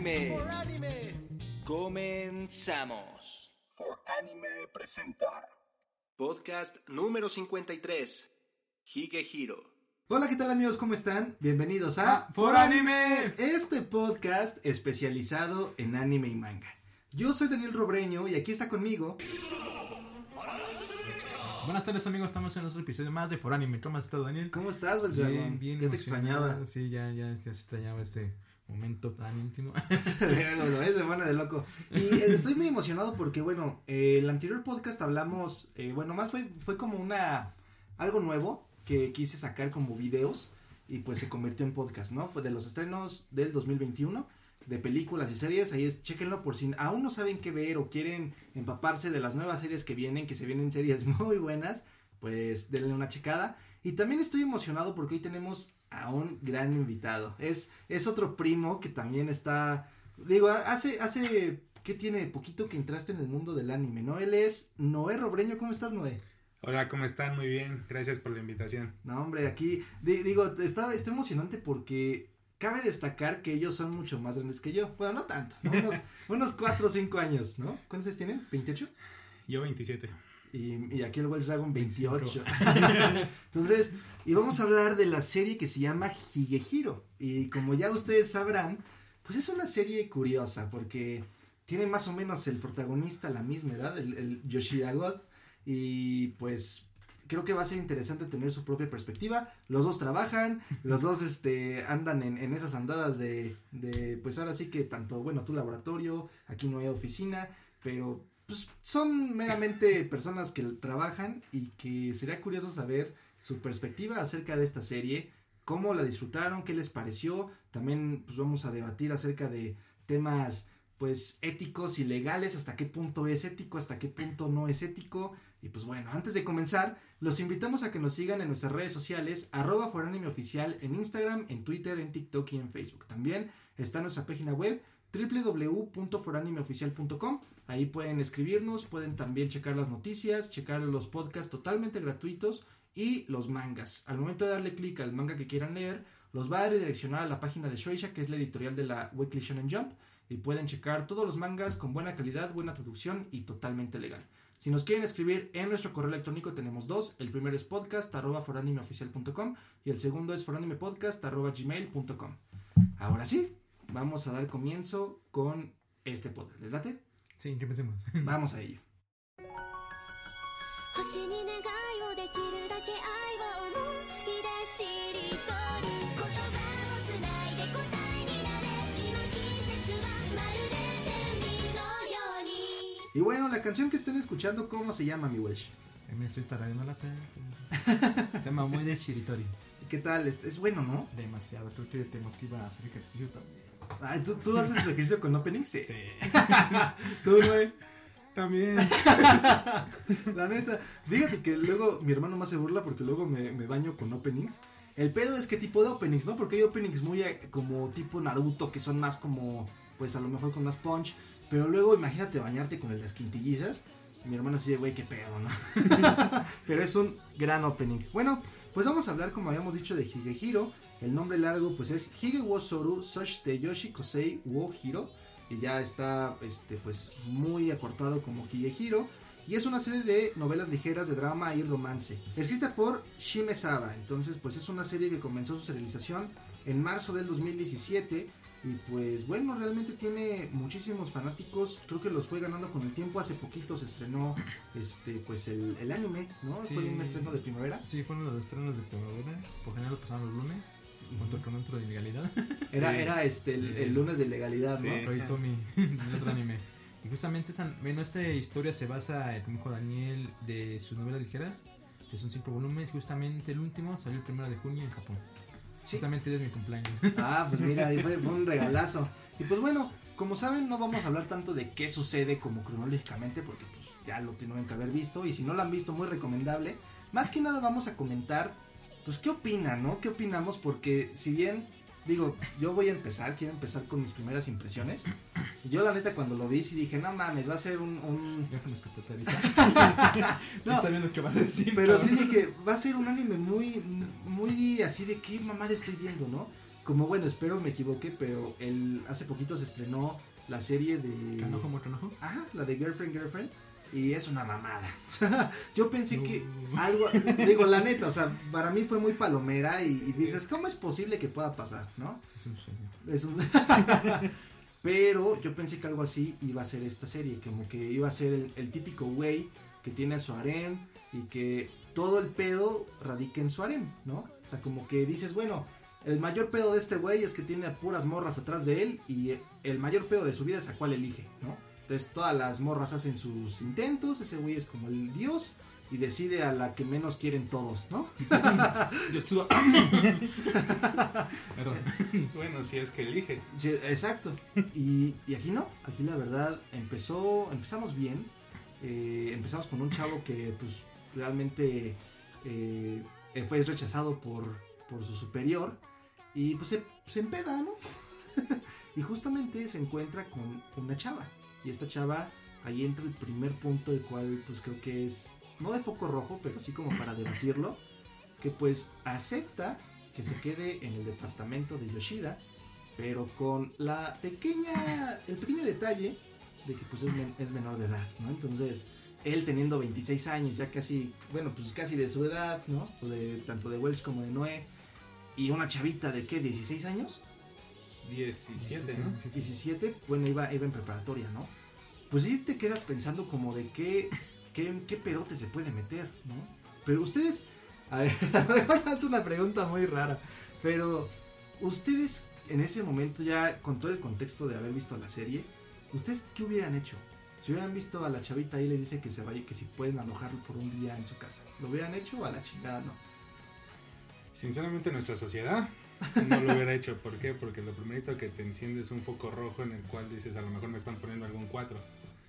Anime. Comenzamos. For Anime presenta Podcast número 53. Hige Hiro. Hola, ¿qué tal amigos? ¿Cómo están? Bienvenidos a For Anime. este podcast especializado en anime y manga. Yo soy Daniel Robreño y aquí está conmigo. Buenas tardes amigos, estamos en otro episodio más de For Anime. ¿Cómo has estado Daniel? ¿Cómo estás, Beltrán? Bien, bien. Ya te extrañaba. Sí, ya, ya, ya se extrañaba este momento tan íntimo. Míralo, lo ves, se pone de loco. Y eh, estoy muy emocionado porque, bueno, eh, el anterior podcast hablamos, eh, bueno, más fue, fue como una, algo nuevo que quise sacar como videos y pues se convirtió en podcast, ¿no? Fue de los estrenos del 2021 de películas y series, ahí es, chéquenlo por si aún no saben qué ver o quieren empaparse de las nuevas series que vienen, que se vienen series muy buenas, pues denle una checada. Y también estoy emocionado porque hoy tenemos a un gran invitado. Es, es otro primo que también está, digo, hace, hace, ¿qué tiene? Poquito que entraste en el mundo del anime, ¿no? Él es Noé Robreño, ¿cómo estás, Noé? Hola, ¿cómo están? Muy bien, gracias por la invitación. No, hombre, aquí, di- digo, está, está emocionante porque cabe destacar que ellos son mucho más grandes que yo. Bueno, no tanto, ¿no? unos, unos 4 o 5 años, ¿no? ¿Cuántos años tienen? ¿28? Yo 27. Y, y aquí el Wells Dragon 28. Entonces, y vamos a hablar de la serie que se llama Higehiro. Y como ya ustedes sabrán, pues es una serie curiosa porque tiene más o menos el protagonista la misma edad, el, el Yoshida God. Y pues creo que va a ser interesante tener su propia perspectiva. Los dos trabajan, los dos este andan en, en esas andadas de, de, pues ahora sí que tanto, bueno, tu laboratorio, aquí no hay oficina, pero pues son meramente personas que trabajan y que sería curioso saber su perspectiva acerca de esta serie, cómo la disfrutaron, qué les pareció, también pues vamos a debatir acerca de temas pues éticos y legales, hasta qué punto es ético, hasta qué punto no es ético. Y pues bueno, antes de comenzar, los invitamos a que nos sigan en nuestras redes sociales, arroba en Instagram, en Twitter, en TikTok y en Facebook. También está nuestra página web www.foranimeoficial.com. Ahí pueden escribirnos, pueden también checar las noticias, checar los podcasts totalmente gratuitos y los mangas. Al momento de darle clic al manga que quieran leer, los va a redireccionar a la página de Shueisha, que es la editorial de la Weekly Shonen Jump, y pueden checar todos los mangas con buena calidad, buena traducción y totalmente legal. Si nos quieren escribir en nuestro correo electrónico tenemos dos, el primero es podcast y el segundo es foranimepodcast arroba gmail.com. Ahora sí, vamos a dar comienzo con este podcast. ¿Les late? Sí, que empecemos. Vamos a ello. Y bueno, la canción que estén escuchando, ¿cómo se llama, mi Welsh? Me estoy tarareando la teta. Se llama Muy de Shiritori. ¿Qué tal? Es, es bueno, ¿no? Demasiado. Creo que te motiva a hacer ejercicio también. Ay, ¿tú, ¿Tú haces ejercicio con opening? Sí. Sí. ¿Tú, Noé? También. La neta, fíjate que luego mi hermano más se burla porque luego me, me baño con openings. El pedo es qué tipo de openings, ¿no? Porque hay openings muy eh, como tipo Naruto que son más como, pues a lo mejor con más punch. Pero luego imagínate bañarte con el de las quintillizas. Mi hermano así de, güey, qué pedo, ¿no? pero es un gran opening. Bueno, pues vamos a hablar, como habíamos dicho, de Higehiro. El nombre largo, pues es Hige wo Soru Soshite Yoshi Kosei wo Hiro. Y ya está, este, pues muy acortado como Higehiro y es una serie de novelas ligeras de drama y romance, escrita por Shime Saba. Entonces, pues es una serie que comenzó su serialización en marzo del 2017 y pues bueno, realmente tiene muchísimos fanáticos, creo que los fue ganando con el tiempo, hace poquito se estrenó este pues el, el anime, ¿no? Sí. Fue un estreno de primavera. Sí, fue uno de los estrenos de primavera. Por general lo pasaban los lunes. Junto con otro de ilegalidad. Era, era este el, el lunes de legalidad, ¿no? Sí. Roy Tommy, el otro anime. Y justamente esa, bueno, esta historia se basa, como dijo Daniel, de sus novelas ligeras, que son cinco volúmenes. Justamente el último salió el primero de junio en Japón. Sí. Justamente es mi cumpleaños. Ah, pues mira, fue, fue un regalazo. Y pues bueno, como saben, no vamos a hablar tanto de qué sucede como cronológicamente, porque pues ya lo tienen que haber visto. Y si no lo han visto, muy recomendable. Más que nada vamos a comentar, pues qué opinan, ¿no? ¿Qué opinamos? Porque si bien, digo, yo voy a empezar, quiero empezar con mis primeras impresiones. Yo la neta cuando lo vi sí dije, no mames, va a ser un... un... Déjame. No. no sabía lo que vas a decir. Pero sí dije, va a ser un anime muy, muy así de qué mamada estoy viendo, ¿no? como bueno, espero me equivoque, pero el, hace poquito se estrenó la serie de... Canojo, muy canojo. Ajá, la de Girlfriend, Girlfriend. Y es una mamada. Yo pensé No. que algo, digo, la neta, o sea, para mí fue muy palomera y, y dices, ¿cómo es posible que pueda pasar, no? Es un sueño. Es un- Pero yo pensé que algo así iba a ser esta serie, como que iba a ser el, el típico güey que tiene a su harem y que todo el pedo radica en su harem, ¿no? O sea, como que dices, bueno, el mayor pedo de este güey es que tiene a puras morras atrás de él y el mayor pedo de su vida es a cuál elige, ¿no? Entonces todas las morras hacen sus intentos, ese güey es como el dios y decide a la que menos quieren todos, ¿no? Yotsuba. Perdón. Bueno, si es que elige. Sí, exacto. Y, y aquí no, aquí la verdad empezó, empezamos bien. eh, empezamos con un chavo que pues realmente eh, fue rechazado por, por su superior y pues se, se empeda, ¿no? y justamente se encuentra con una chava. Y esta chava, ahí entra el primer punto, el cual pues creo que es, no de foco rojo, pero sí como para debatirlo, que pues acepta que se quede en el departamento de Yoshida pero con la pequeña, el pequeño detalle de que pues es, es menor de edad, ¿no? Entonces, él teniendo 26 años, ya casi, bueno, pues casi de su edad, ¿no? Tanto de Welsh como de Noé, y una chavita de qué, 16 años, 17, ¿no? 17, bueno, iba, iba en preparatoria, ¿no? Pues sí te quedas pensando como de qué, qué, qué pedote se puede meter, ¿no? Pero ustedes, a ver, es una pregunta muy rara, pero ustedes en ese momento ya con todo el contexto de haber visto la serie, ¿ustedes qué hubieran hecho? Si hubieran visto a la chavita ahí les dice que se vaya, que si pueden alojarlo por un día en su casa, ¿lo hubieran hecho o a la chingada no? Sinceramente, nuestra sociedad no lo hubiera hecho. ¿Por qué? Porque lo primerito que te enciende es un foco rojo en el cual dices, a lo mejor me están poniendo algún 4.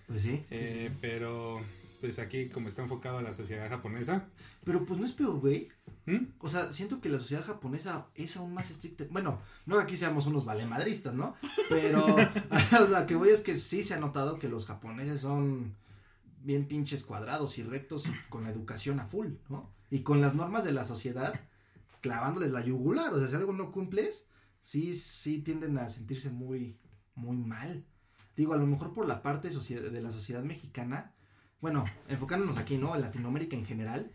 Pues sí. sí, sí, Eh, sí. Pero, pues aquí, como está enfocado a la sociedad japonesa, Pero pues no es peor, güey. ¿hmm? O sea, siento que la sociedad japonesa es aún más estricta. Bueno, no que aquí seamos unos valemadristas, ¿no? Pero lo que voy es que sí se ha notado que los japoneses son bien pinches cuadrados y rectos y con la educación a full, ¿no? Y con las normas de la sociedad clavándoles la yugular. O sea, si algo no cumples, sí, sí tienden a sentirse muy, muy mal. Digo, a lo mejor por la parte de la sociedad mexicana, bueno, enfocándonos aquí, ¿no? En Latinoamérica en general.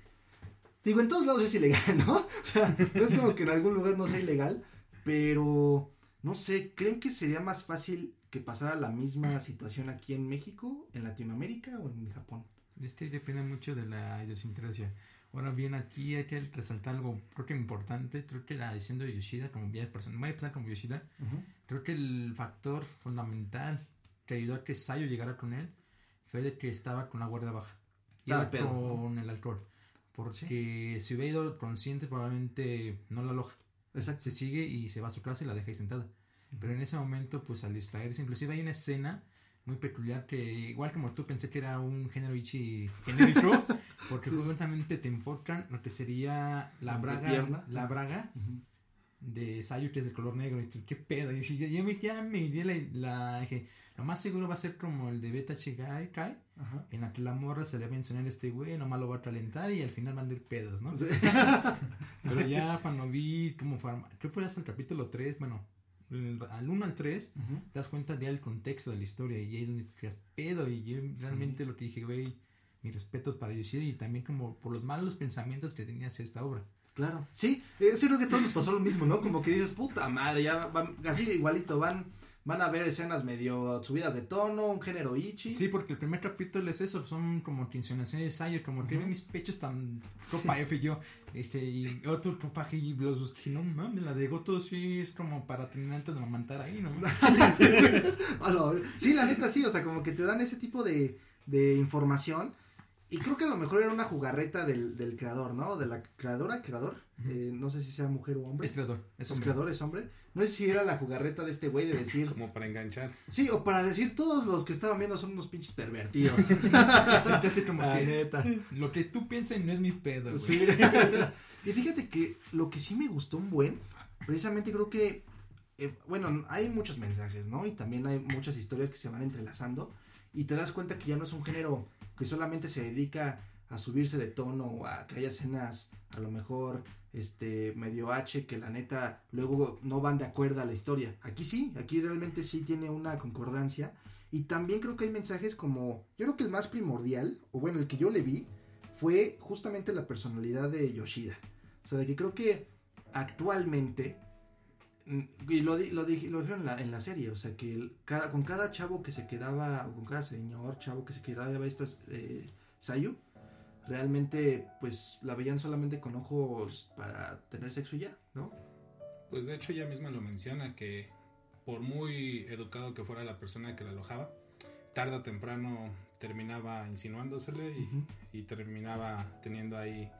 Digo, en todos lados es ilegal, ¿no? O sea, no es como que en algún lugar no sea ilegal, pero no sé, ¿creen que sería más fácil que pasara la misma situación aquí en México, en Latinoamérica o en Japón? Es que depende mucho de la idiosincrasia. Ahora bien, aquí hay que resaltar algo, creo que importante, creo que la decisión de Yoshida, como bien persona, voy a empezar como Yoshida, creo que el factor fundamental que ayudó a que Sayo llegara con él fue de que estaba con la guardia baja. Estaba pedo, ¿no? con el alcohol. Porque si hubiera ido consciente, probablemente no la aloja. Exacto. Se sigue y se va a su clase y la deja ahí sentada. Pero en ese momento, pues al distraerse, inclusive hay una escena muy peculiar que, igual como tú, pensé que era un género ichi genérico, porque justamente te enfocan lo que sería la braga, la braga de Sayo que es de color negro. Y tú, ¿qué pedo? Y si ya, me, ya me di la, la- dije, lo más seguro va a ser como el de Beta Chigai Kai, Ajá. en la que la morra se le va a mencionar a este güey, nomás lo va a calentar y al final van a ir pedos, ¿no? Sí. Pero ya cuando vi cómo fue, arma- creo que fue hasta el capítulo 3, bueno, el- al 1 al 3, Ujú. te das cuenta ya el contexto de la historia y ahí es donde te quedas pedo y yo realmente lo que dije, güey, mi respeto para Yoshida y también como por los malos pensamientos que tenía hacia esta obra. Claro. Sí, es cierto que a todos nos pasó lo mismo, ¿no? Como que dices, puta madre, ya van, así igualito, van, van a ver escenas medio subidas de tono, un género ichi. Sí, porque el primer capítulo es eso, son como que insinuaciones de Sayo, como que ve mis pechos tan copa F y yo, este, y otro copa G y los que no mames, la de Goto sí es como para terminar antes de mamantar ahí, ¿no? Sí, la neta sí, o sea, como que te dan ese tipo de, de información. Y creo que a lo mejor era una jugarreta del, del creador, ¿no? De la creadora, creador. Eh, no sé si sea mujer o hombre. Es creador, es ¿Es hombre. creador, es hombre. No sé si era la jugarreta de este güey de decir. como para enganchar. Sí, o para decir todos los que estaban viendo son unos pinches pervertidos. Te hace como que neta. lo que tú piensas no es mi pedo, güey. Sí. y fíjate que lo que sí me gustó un buen, precisamente creo que, eh, bueno, hay muchos mensajes, ¿no? Y también hay muchas historias que se van entrelazando y te das cuenta que ya no es un género que solamente se dedica a subirse de tono o a que haya escenas a lo mejor este medio H que la neta luego no van de acuerdo a la historia. Aquí sí, aquí realmente sí tiene una concordancia y también creo que hay mensajes como yo creo que el más primordial o bueno, el que yo le vi fue justamente la personalidad de Yoshida. O sea, de que creo que actualmente y lo, di- lo, dije- lo dijeron en la, en la serie, o sea que el- cada, con cada chavo que se quedaba, o con cada señor chavo que se quedaba estas eh, Sayu, realmente pues la veían solamente con ojos para tener sexo y ya, ¿no? Pues de hecho ella misma lo menciona que por muy educado que fuera la persona que la alojaba, tarde o temprano terminaba insinuándosele y, y terminaba teniendo ahí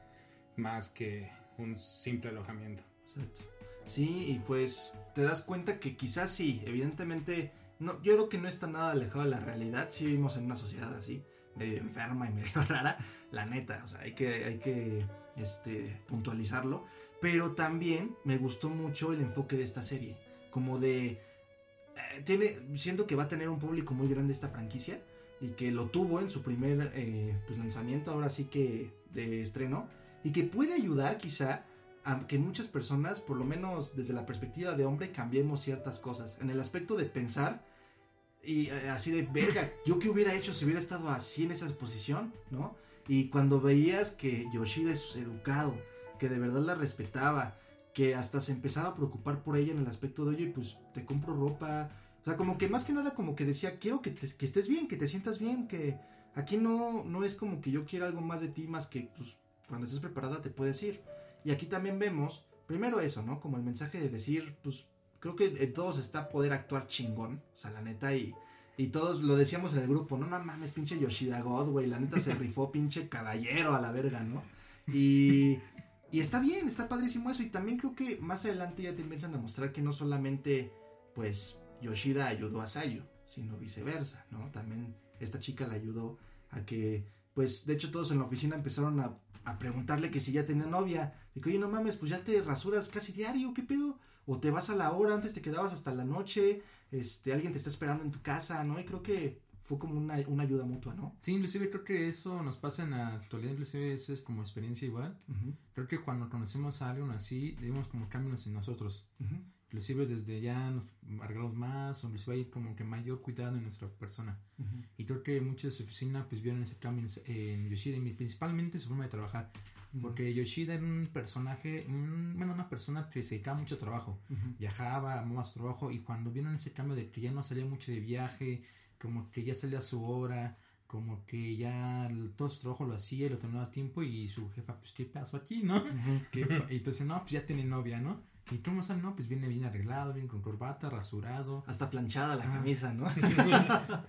más que un simple alojamiento. Exacto. Sí, y pues te das cuenta que quizás sí, evidentemente, no, yo creo que no está nada alejado de la realidad, sí vivimos en una sociedad así, medio enferma y medio rara, la neta, o sea, hay que, hay que este, puntualizarlo, pero también me gustó mucho el enfoque de esta serie, como de, eh, tiene, siento que va a tener un público muy grande esta franquicia, y que lo tuvo en su primer eh, pues, lanzamiento, ahora sí que de estreno, y que puede ayudar quizá que muchas personas, por lo menos desde la perspectiva de hombre, cambiemos ciertas cosas. En el aspecto de pensar y eh, así de verga, yo qué hubiera hecho si hubiera estado así en esa posición, ¿no? Y cuando veías que Yoshida es educado, que de verdad la respetaba, que hasta se empezaba a preocupar por ella en el aspecto de, oye, pues te compro ropa. O sea, como que más que nada como que decía, quiero que, te- que estés bien, que te sientas bien, que aquí no, no es como que yo quiera algo más de ti, más que pues cuando estés preparada te puedes ir. Y aquí también vemos, primero eso, ¿no? Como el mensaje de decir, pues creo que en todos está poder actuar chingón, o sea, la neta, y, y todos lo decíamos en el grupo, no, no mames, pinche Yoshida God, güey, la neta se rifó pinche caballero a la verga, ¿no? Y, y está bien, está padrísimo eso, y también creo que más adelante ya te empiezan a mostrar que no solamente, pues, Yoshida ayudó a Sayu, sino viceversa, ¿no? También esta chica le ayudó a que, pues, de hecho todos en la oficina empezaron a, a preguntarle que si ya tenía novia, de que, oye, no mames, pues ya te rasuras casi diario, ¿qué pedo? O te vas a la hora, antes te quedabas hasta la noche, este, alguien te está esperando en tu casa, ¿no? Y creo que fue como una, una ayuda mutua, ¿no? Sí, inclusive creo que eso nos pasa en la actualidad, inclusive eso es como experiencia igual. Creo que cuando conocemos a alguien así, vemos como cambios en nosotros. Inclusive desde ya nos arreglamos más, o inclusive hay como que mayor cuidado en nuestra persona. Ujú. Y creo que muchos de su oficina pues vieron ese cambio en, Yoshida y principalmente su forma de trabajar. Porque Yoshida era un personaje, un- bueno, una persona que se dedicaba mucho a trabajo. Ujú. Viajaba, amaba su trabajo y cuando vieron ese cambio de que ya no salía mucho de viaje, como que ya salía a su hora, como que ya todo su trabajo lo hacía y lo terminaba a tiempo y su jefa, pues, ¿qué pasó aquí, no? ¿Qué pa- y entonces, no, pues ya tiene novia, ¿no? Y tú no sabes, no, pues viene bien arreglado, bien con corbata, rasurado. Hasta planchada la Ah. camisa, ¿no?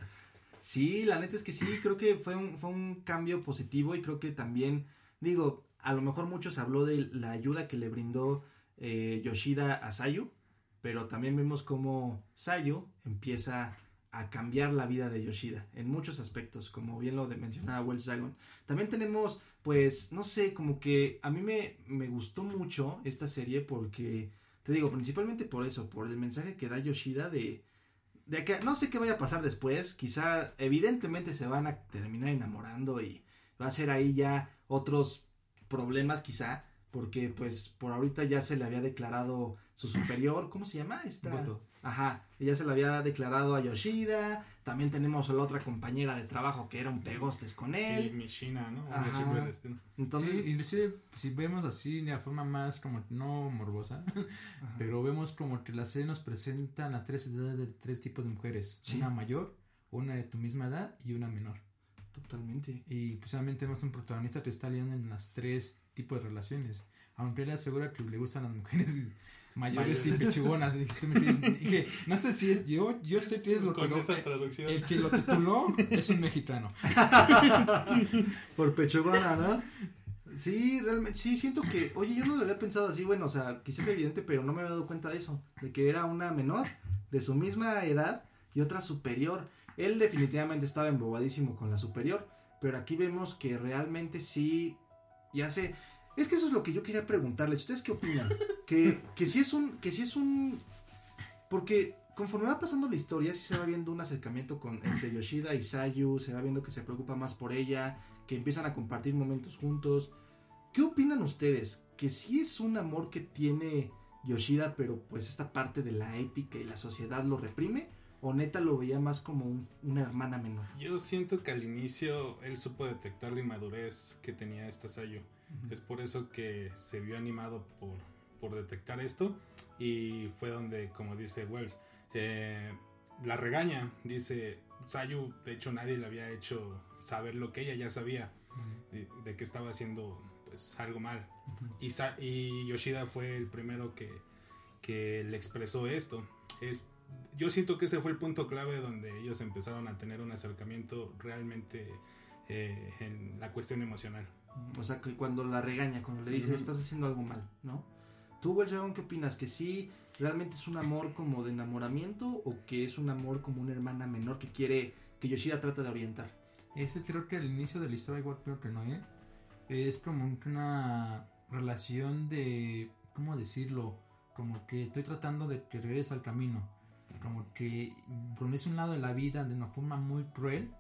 sí, la neta es que sí, creo que fue un, fue un cambio positivo y creo que también, digo, a lo mejor muchos habló de la ayuda que le brindó eh, Yoshida a Sayu, pero también vemos cómo Sayu empieza a cambiar la vida de Yoshida en muchos aspectos, como bien lo mencionaba Wells Dragon. También tenemos, pues, no sé, como que a mí me, me gustó mucho esta serie porque, te digo, principalmente por eso, por el mensaje que da Yoshida de, de que no sé qué vaya a pasar después, quizá evidentemente se van a terminar enamorando y va a ser ahí ya otros problemas quizá, porque pues por ahorita ya se le había declarado su superior, ¿cómo se llama? Esta... Goto. Ajá, ella se le había declarado a Yoshida, también tenemos a la otra compañera de trabajo que era un pegostes con Y él, Mishina, ¿no? Ajá. entonces... sí, inclusive si vemos así de la forma más como no morbosa, pero vemos como que la serie nos presentan las tres edades de tres tipos de mujeres, Sí. una mayor, una de tu misma edad y una menor. Totalmente. Y precisamente tenemos un protagonista que está lidiando en las tres tipos de relaciones. Aunque él asegura que le gustan las mujeres mayores y pechugonas. Y dije, no sé si es yo, yo sé que es lo Con que esa el, traducción. el que lo tituló es un mexicano. Por pechugona, ¿no? Sí, realmente, sí, siento que, oye, yo no lo había pensado así, bueno, o sea, quizás es evidente, pero no me había dado cuenta de eso, de que era una menor, de su misma edad, y otra superior. Él definitivamente estaba embobadísimo con la superior, pero aquí vemos que realmente sí, ya sé, es que eso es lo que yo quería preguntarles, ¿ustedes qué opinan? Que, que si es un, que si es un, porque conforme va pasando la historia, sí se va viendo un acercamiento con, entre Yoshida y Sayu, se va viendo que se preocupa más por ella, que empiezan a compartir momentos juntos. ¿Qué opinan ustedes? ¿Que sí es un amor que tiene Yoshida, pero pues esta parte de la ética y la sociedad lo reprime? ¿O neta lo veía más como un- una hermana menor? Yo siento que al inicio él supo detectar la inmadurez que tenía esta Sayu. Es por eso que se vio animado por, por detectar esto y fue donde, como dice Wells, eh, la regaña. Dice, Sayu, de hecho nadie le había hecho saber lo que ella ya sabía, de, de que estaba haciendo pues algo mal. y Yoshida fue el primero que, que le expresó esto. Es, yo siento que ese fue el punto clave donde ellos empezaron a tener un acercamiento realmente eh, en la cuestión emocional. O sea, que cuando la regaña, cuando le dice, estás haciendo algo mal, ¿no? ¿Tú, Welshagón, qué opinas? ¿Que sí realmente es un amor como de enamoramiento o que es un amor como una hermana menor que quiere, que Yoshida trata de orientar? Ese creo que al inicio de la historia, igual creo que no, ¿eh? Es como que una relación de, ¿cómo decirlo? Como que estoy tratando de que regrese al camino. Como que pones un lado de la vida de una forma muy cruel,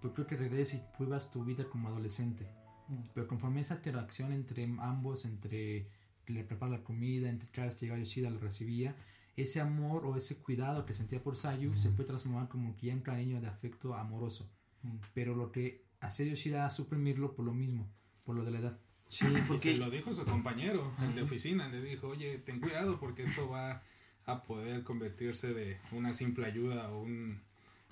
pero creo que regreses y vivas tu vida como adolescente. Mm. Pero conforme esa interacción entre ambos, entre que le prepara la comida, entre cada vez que llegaba Yoshida lo recibía, ese amor o ese cuidado que sentía por Sayu se fue transformando como que ya en cariño de afecto amoroso Mm. pero lo que hacía Yoshida era suprimirlo por lo mismo, por lo de la edad. Sí, Y se porque lo dijo su compañero el de oficina, le dijo, oye, ten cuidado porque esto va a poder convertirse de una simple ayuda o un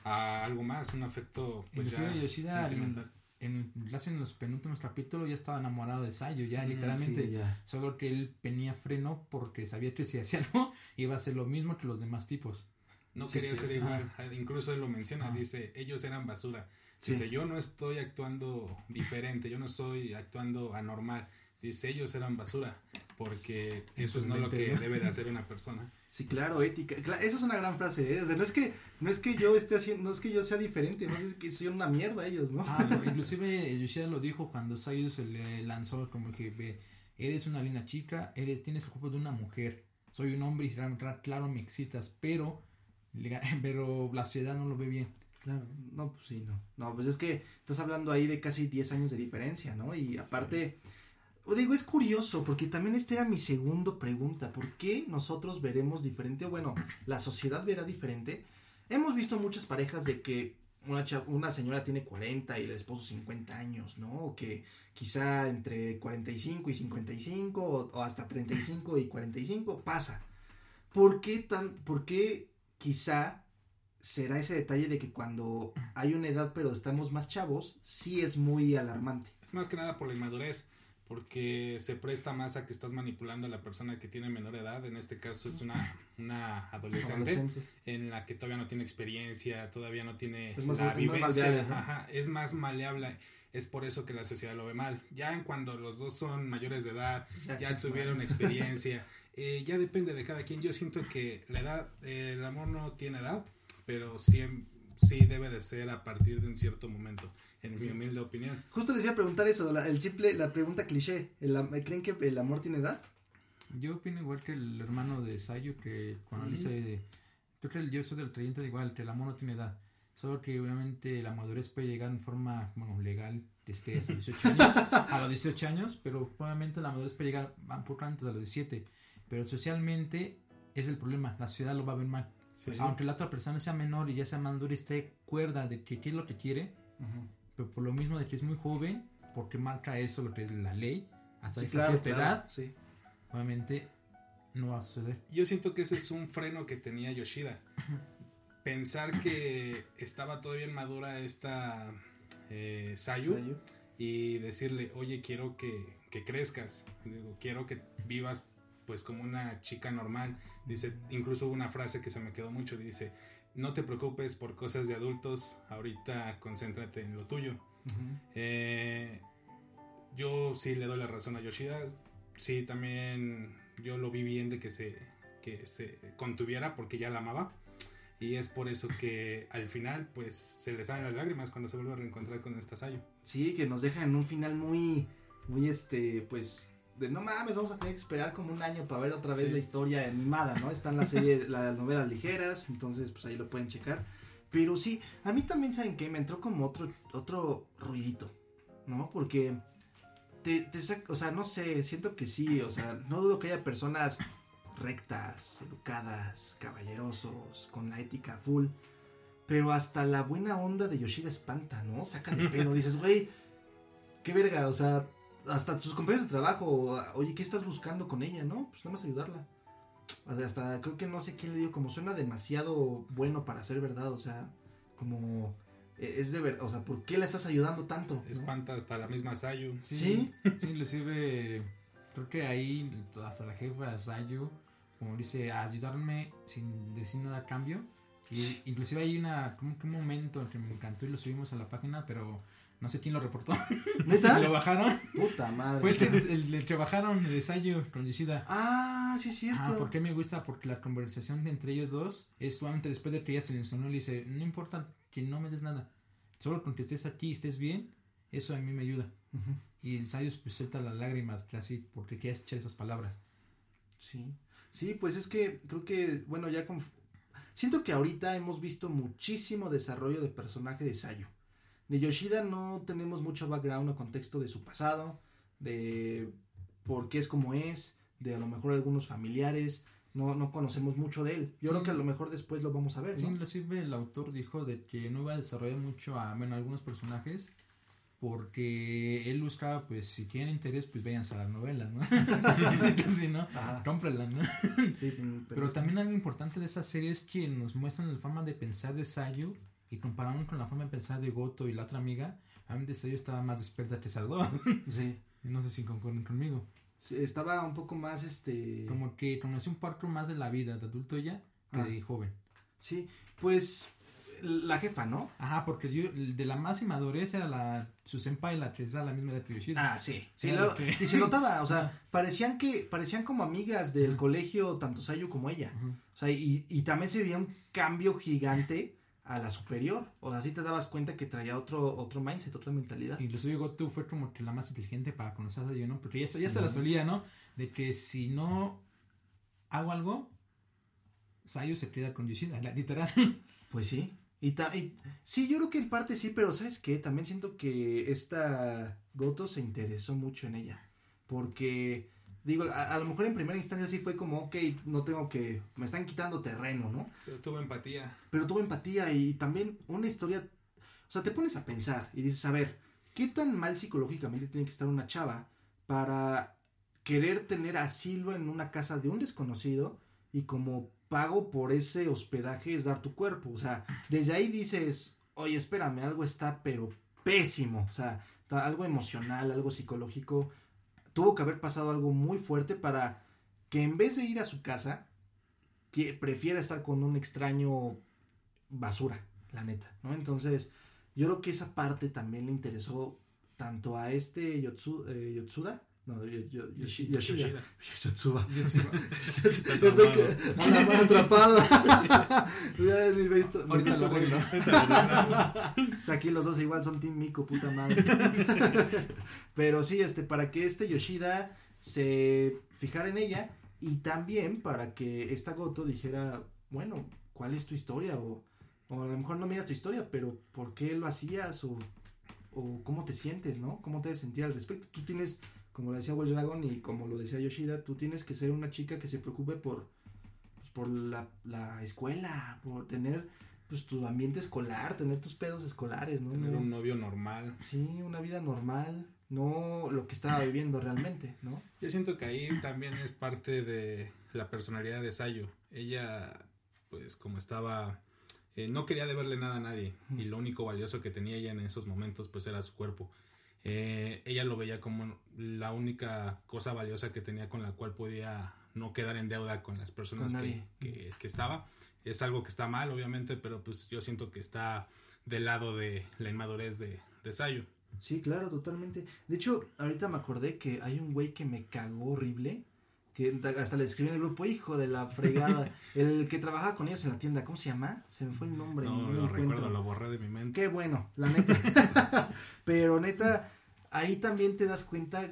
a algo más, un afecto pues, ya Yoshida en, sentimental. en, en los penúltimos capítulos ya estaba enamorado de Sayu, ya Mm, literalmente, sí, ya. solo que él tenía freno porque sabía que si hacía algo iba a ser lo mismo que los demás tipos. No Sí, quería sí. ser igual, incluso él lo menciona, Ah. dice, ellos eran basura. Sí. Dice, yo no estoy actuando diferente, yo no estoy actuando anormal. Dice, ellos eran basura, porque eso es no lo que debe de hacer una persona. Sí, claro, ética. Eso es una gran frase, ¿eh? O sea, no es que, no es que yo esté haciendo, no es que yo sea diferente, no es que sean una mierda ellos, ¿no? Ah, no, inclusive Yoshida lo dijo cuando Sayu se le lanzó como que ve, eres una linda chica, eres, tienes el cuerpo de una mujer, soy un hombre y claro me excitas, pero, pero la sociedad no lo ve bien. Claro, no, pues sí, no. No, pues es que estás hablando ahí de casi 10 años de diferencia, ¿no? Y aparte, o digo, es curioso, porque también esta era mi segunda pregunta. ¿Por qué nosotros veremos diferente? Bueno, la sociedad verá diferente. Hemos visto muchas parejas de que una, una señora tiene 40 y el esposo 50 años, ¿no? O que quizá entre 45 y 55 o, o hasta 35 y 45 pasa. ¿Por qué tan, por qué quizá será ese detalle de que cuando hay una edad pero estamos más chavos, sí es muy alarmante. Es más que nada por la inmadurez, porque se presta más a que estás manipulando a la persona que tiene menor edad, en este caso es una, una adolescente, en la que todavía no tiene experiencia, todavía no tiene Es más- la más vivencia, maleable, ¿no? ajá, es más maleable, es por eso que la sociedad lo ve mal. Ya en cuando los dos son mayores de edad, Ya tuvieron experiencia, eh, ya depende de cada quien. Yo siento que la edad, eh, el amor no tiene edad, pero sí, sí debe de ser a partir de un cierto momento, en mi humilde opinión. Justo les iba a preguntar eso, la, el simple, la pregunta cliché, ¿el ¿creen que el amor tiene edad? Yo opino igual que el hermano de Sayu que cuando Ujú. dice de, creo yo soy del creyente de igual que el amor no tiene edad solo que obviamente la madurez puede llegar en forma bueno, legal este, hasta los 18 años a los 18 años pero obviamente la madurez puede llegar un poco antes de los 17 pero socialmente es el problema la sociedad lo va a ver mal Sí. aunque la otra persona sea menor y ya sea madura y esté cuerda de que qué es lo que quiere pero por lo mismo de que es muy joven porque marca eso lo que es la ley hasta Sí, esa claro, cierta claro, edad sí. obviamente no va a suceder Yo siento que ese es un freno que tenía Yoshida. Pensar que estaba todavía madura esta eh, Sayu, Sayu. y decirle, oye, quiero que, que crezcas, Digo, quiero que vivas pues como una chica normal. Dice, incluso hubo una frase que se me quedó mucho, dice, no te preocupes por cosas de adultos, ahorita concéntrate en lo tuyo. Eh, yo sí le doy la razón a Yoshida. Sí, también yo lo vi bien de que se, que se contuviera porque ya la amaba. Y es por eso que al final, pues, se le salen las lágrimas cuando se vuelve a reencontrar con esta Sayo. Sí, que nos deja en un final muy, muy este, pues, de no mames, vamos a tener que esperar como un año para ver otra vez Sí. la historia animada, ¿no? Está en la serie, las novelas ligeras, entonces pues ahí lo pueden checar. Pero sí, a mí también, ¿saben qué? Me entró como otro, otro ruidito. ¿no? Porque te, te saca, o sea, no sé, siento que sí, o sea, no dudo que haya personas rectas, educadas, caballerosos, con la ética full, pero hasta la buena onda de Yoshida espanta, ¿no? Saca de pedo, dices, güey, qué verga, o sea, hasta tus compañeros de trabajo, oye, ¿qué estás buscando con ella, no? Pues nada más ayudarla. O sea, hasta creo que no sé quién le dijo, como suena demasiado bueno para ser verdad, o sea, como eh, es de verdad, o sea, ¿por qué la estás ayudando tanto? no? Espanta hasta la misma Sayu. Sí. Sí, inclusive creo que ahí hasta la jefa Sayu, como dice, a ayudarme sin decir nada a cambio. Y inclusive hay una, como que un momento en que me encantó y lo subimos a la página, pero no sé quién lo reportó. ¿Neta? lo bajaron. Puta madre. Fue el que, el, el que bajaron de Sayu con. Ah, sí es cierto. Ah, ¿por qué me gusta? Porque la conversación entre ellos dos es solamente después de que ella se le enseñó, le dice, no importa que no me des nada, solo con que estés aquí y estés bien, eso a mí me ayuda. Y el Sayus pues suelta las lágrimas, así, porque quería escuchar esas palabras. Sí. Sí, pues es que creo que, bueno, ya con... Siento que ahorita hemos visto muchísimo desarrollo de personaje de Sayo. De Yoshida no tenemos mucho background o contexto de su pasado, de por qué es como es, de a lo mejor algunos familiares, no, no conocemos mucho de él. Yo Sí. creo que a lo mejor después lo vamos a ver, Sí, ¿no? inclusive el autor dijo de que no iba a desarrollar mucho a, bueno, algunos personajes, porque él buscaba, pues, si tienen interés, pues váyanse a las novelas, ¿no? Sí, ¿no? Ajá. Cómprenla, ¿no? Sí, mm, Pero también algo importante de esa serie es que nos muestran la forma de pensar de Sayu y comparamos con la forma de pensar de Goto y la otra amiga. Obviamente Sayu estaba más despierta que esas dos. Sí. no sé si concuerdan conmigo. Sí, Estaba un poco más, este... Como que conoció un poco más de la vida de adulto ya que Ah. de joven. Sí, pues la jefa, ¿no? Ajá, porque yo, de la más inmadurez era la, su senpai, la que era la misma de Yoshida. Ah, sí. sí lo- que- Y se notaba, o sea, parecían que, parecían como amigas del colegio, tanto Sayu como ella. O sea, y, y también se veía un cambio gigante a la superior. O sea, sí te dabas cuenta que traía otro, otro mindset, otra mentalidad. Inclusive Goto fue como que la más inteligente para conocer a ¿no? Porque ya, se- ya se la solía, ¿no? De que si no hago algo, Sayu se queda con Yoshida, literal. Pues sí. Y, ta- y- sí, yo creo que en parte sí, pero ¿sabes qué? También siento que esta Goto se interesó mucho en ella. Porque, digo, a, a lo mejor en primera instancia sí fue como, ok, no tengo que, me están quitando terreno, ¿no? Pero tuvo empatía. pero tuvo empatía y también una historia, o sea, te pones a pensar y dices, a ver, ¿qué tan mal psicológicamente tiene que estar una chava para querer tener asilo en una casa de un desconocido y como pago por ese hospedaje es dar tu cuerpo? O sea, desde ahí dices, oye, espérame, algo está pero pésimo, o sea, algo emocional, algo psicológico, tuvo que haber pasado algo muy fuerte para que en vez de ir a su casa, que prefiera estar con un extraño basura, la neta, ¿no? Entonces, yo creo que esa parte también le interesó tanto a este Yotsu, eh, Yotsuda, no, yo, yo, Yoshi- Yoshida, Yoshida. Yotsuba, estoy que- a la mano Ya es mi visto- Ahorita lo arreglo. aquí los dos igual son Team Miko, puta madre. Pero sí, este, para que este Yoshida se fijara en ella y también para que esta Goto dijera, bueno, ¿cuál es tu historia? O, o a lo mejor no me digas tu historia, pero ¿por qué lo hacías? O, o cómo te sientes, ¿no? ¿Cómo te sentir al respecto? Tú tienes, como lo decía Wild Dragon y como lo decía Yoshida, tú tienes que ser una chica que se preocupe por, pues, por la, la escuela, por tener pues tu ambiente escolar, tener tus pedos escolares, ¿no? Tener un novio normal. Sí, una vida normal, no lo que estaba viviendo realmente, ¿no? Yo siento que ahí también es parte de la personalidad de Sayo. Ella, pues como estaba, eh, no quería deberle nada a nadie y lo único valioso que tenía ella en esos momentos pues era su cuerpo. Eh, ella lo veía como la única cosa valiosa que tenía con la cual podía no quedar en deuda con las personas Con que, que, que estaba. Es algo que está mal, obviamente, pero pues yo siento que está del lado de la inmadurez de, de Sayo. Sí, claro, totalmente. De hecho, ahorita me acordé que hay un güey que me cagó horrible, que hasta le escribí en el grupo, hijo de la fregada, el que trabajaba con ellos en la tienda, ¿cómo se llama? Se me fue el nombre, No, no, lo encuentro. recuerdo, lo borré de mi mente. Qué bueno, la neta. Pero neta, ahí también te das cuenta.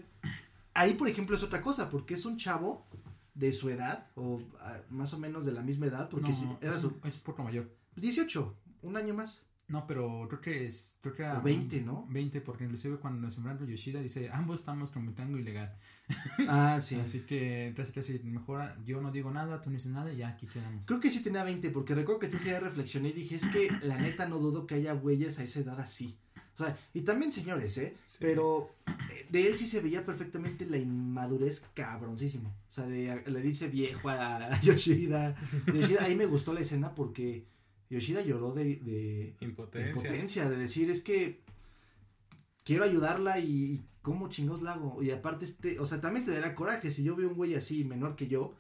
Ahí, por ejemplo, es otra cosa, porque es un chavo de su edad, o ah, más o menos de la misma edad, porque No, sí, era es, su. es un poco mayor. 18, un año más. No, pero creo que es. Creo que era O 20, ¿no? 20, porque inclusive cuando nos sembraron Yoshida dice: ambos estamos tramitando ilegal. Ah, sí. Así que casi casi mejor yo no digo nada, tú no dices nada y ya aquí quedamos. Creo que sí tenía 20, porque recuerdo que sí se reflexioné y dije, es que la neta no dudo que haya güeyes a esa edad así. O sea, y también señores, ¿eh? Sí. Pero eh, de él sí se veía perfectamente la inmadurez cabroncísimo. O sea, de, le dice viejo a Yoshida. Yoshida. Ahí me gustó la escena porque Yoshida lloró de, de, de Impotencia. de decir, es que quiero ayudarla y cómo chingos la hago. Y aparte, este, o sea, también te dará coraje. Si yo veo un güey así menor que yo,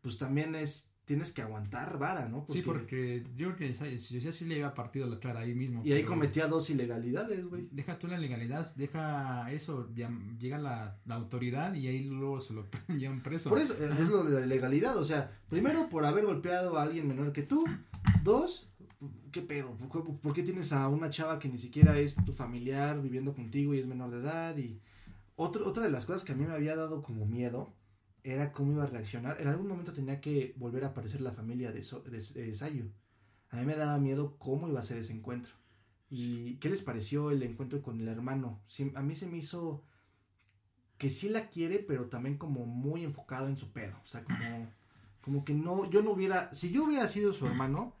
pues también es, tienes que aguantar vara, ¿no? Sí, porque yo creo que Yoshida sí le había partido la cara ahí mismo. Y ahí cometía dos ilegalidades, güey. Deja tú la legalidad, deja eso, ya llega la, la autoridad y ahí luego se lo llevan preso. Por eso, es lo de la ilegalidad. O sea, primero por haber golpeado a alguien menor que tú. Dos, ¿qué pedo? ¿Por qué, tienes a una chava que ni siquiera es tu familiar viviendo contigo y es menor de edad? Y otro, otra de las cosas que a mí me había dado como miedo era cómo iba a reaccionar. En algún momento tenía que volver a aparecer la familia de, So- de, de Sayu. A mí me daba miedo cómo iba a ser ese encuentro. ¿Y qué les pareció el encuentro con el hermano? A mí se me hizo que sí la quiere, pero también como muy enfocado en su pedo. O sea, como, como que no, yo no hubiera, si yo hubiera sido su hermano,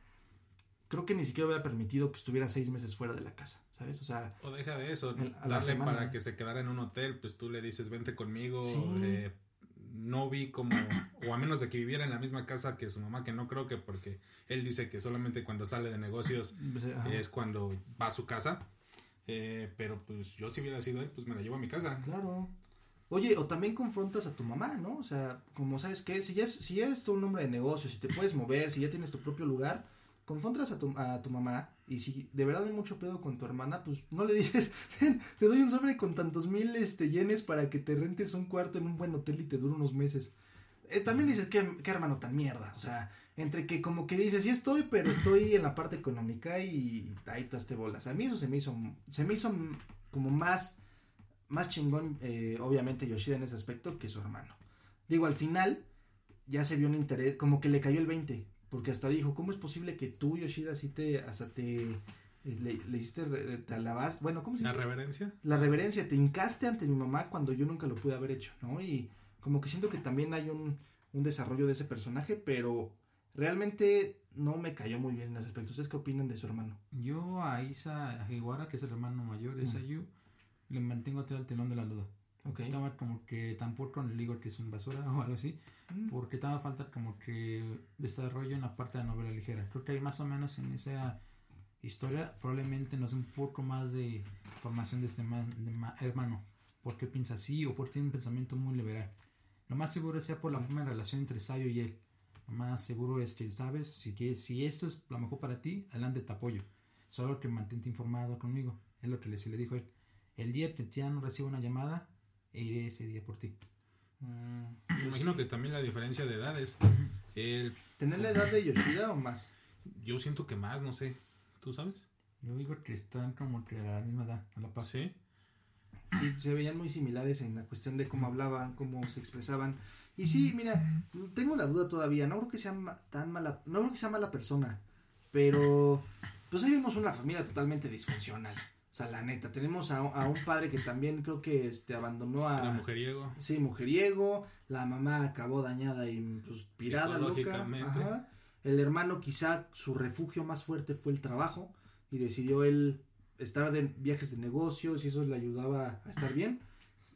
creo que ni siquiera hubiera permitido que estuviera seis meses fuera de la casa, ¿sabes? O sea, O deja de eso, El- a la darle semana. para que se quedara en un hotel, pues tú le dices vente conmigo. Sí. eh, no vi como, o a menos de que viviera en la misma casa que su mamá, que no creo que porque él dice que solamente cuando sale de negocios pues, ajá, es cuando va a su casa. Eh, pero pues yo si hubiera sido él, pues me la llevo a mi casa. claro. Oye, o también confrontas a tu mamá, ¿no? O sea, como sabes que si ya, es, si ya eres tú un hombre de negocios, si te puedes mover, si ya tienes tu propio lugar, confrontas a tu, mamá y si de verdad hay mucho pedo con tu hermana, pues no le dices, "Ten, te doy un sobre con tantos mil este, yenes para que te rentes un cuarto en un buen hotel y te dure unos meses. Eh, también dices, ¿qué, hermano tan mierda? O sea, entre que como que dices, sí estoy, pero estoy en la parte económica y ahí te te bolas. A mí eso se me hizo, se me hizo como más, más chingón, eh, obviamente Yoshida en ese aspecto que su hermano. Digo, al final ya se vio un interés, como que le cayó el 20, porque hasta dijo, ¿cómo es posible que tú, Yoshida, así te, hasta te, eh, le, le hiciste, re- te alabas, bueno, ¿cómo se La dice? reverencia. la reverencia, te hincaste ante mi mamá cuando yo nunca lo pude haber hecho, ¿no? Y como que siento que también hay un, un desarrollo de ese personaje, pero realmente no me cayó muy bien en ese aspecto. ¿Ustedes qué opinan de su hermano? Yo a Isa Higuara, que es el hermano mayor de Mm. Sayu, le mantengo todo el telón de la duda. Ok. Estaba como que tampoco le digo que es un basura o algo así, Mm. porque estaba falta como que desarrollo en la parte de la novela ligera. Creo que hay más o menos en esa historia probablemente nos dé un poco más de formación de este man- de ma- hermano. ¿Por qué piensa así o por qué tiene un pensamiento muy liberal? Lo más seguro sea por la forma de relación entre Sayo y él. Lo más seguro es que, ¿sabes? Si, quieres- si esto es lo mejor para ti, adelante te apoyo. Solo que mantente informado conmigo. Es lo que le, sí le dijo él. El día que ya no reciba una llamada, iré ese día por ti. Me imagino que también la diferencia de edades. ¿Tener la edad de Yoshida o más? yo siento que más, no sé. ¿Tú sabes? Yo digo que están como que a la misma edad, a la paz. Sí. Sí, se veían muy similares en la cuestión de cómo hablaban, cómo se expresaban. Y sí, mira, tengo la duda todavía. No creo que sea ma- tan mala, no creo que sea mala persona, pero pues ahí vemos una familia totalmente disfuncional. Sea, la neta, tenemos a, a un padre que también creo que este abandonó a Era mujeriego. Sí, mujeriego, la mamá acabó dañada y pues pirada, loca. Ajá. El hermano quizá su refugio más fuerte fue el trabajo y decidió él estar de viajes de negocios y eso le ayudaba a estar bien.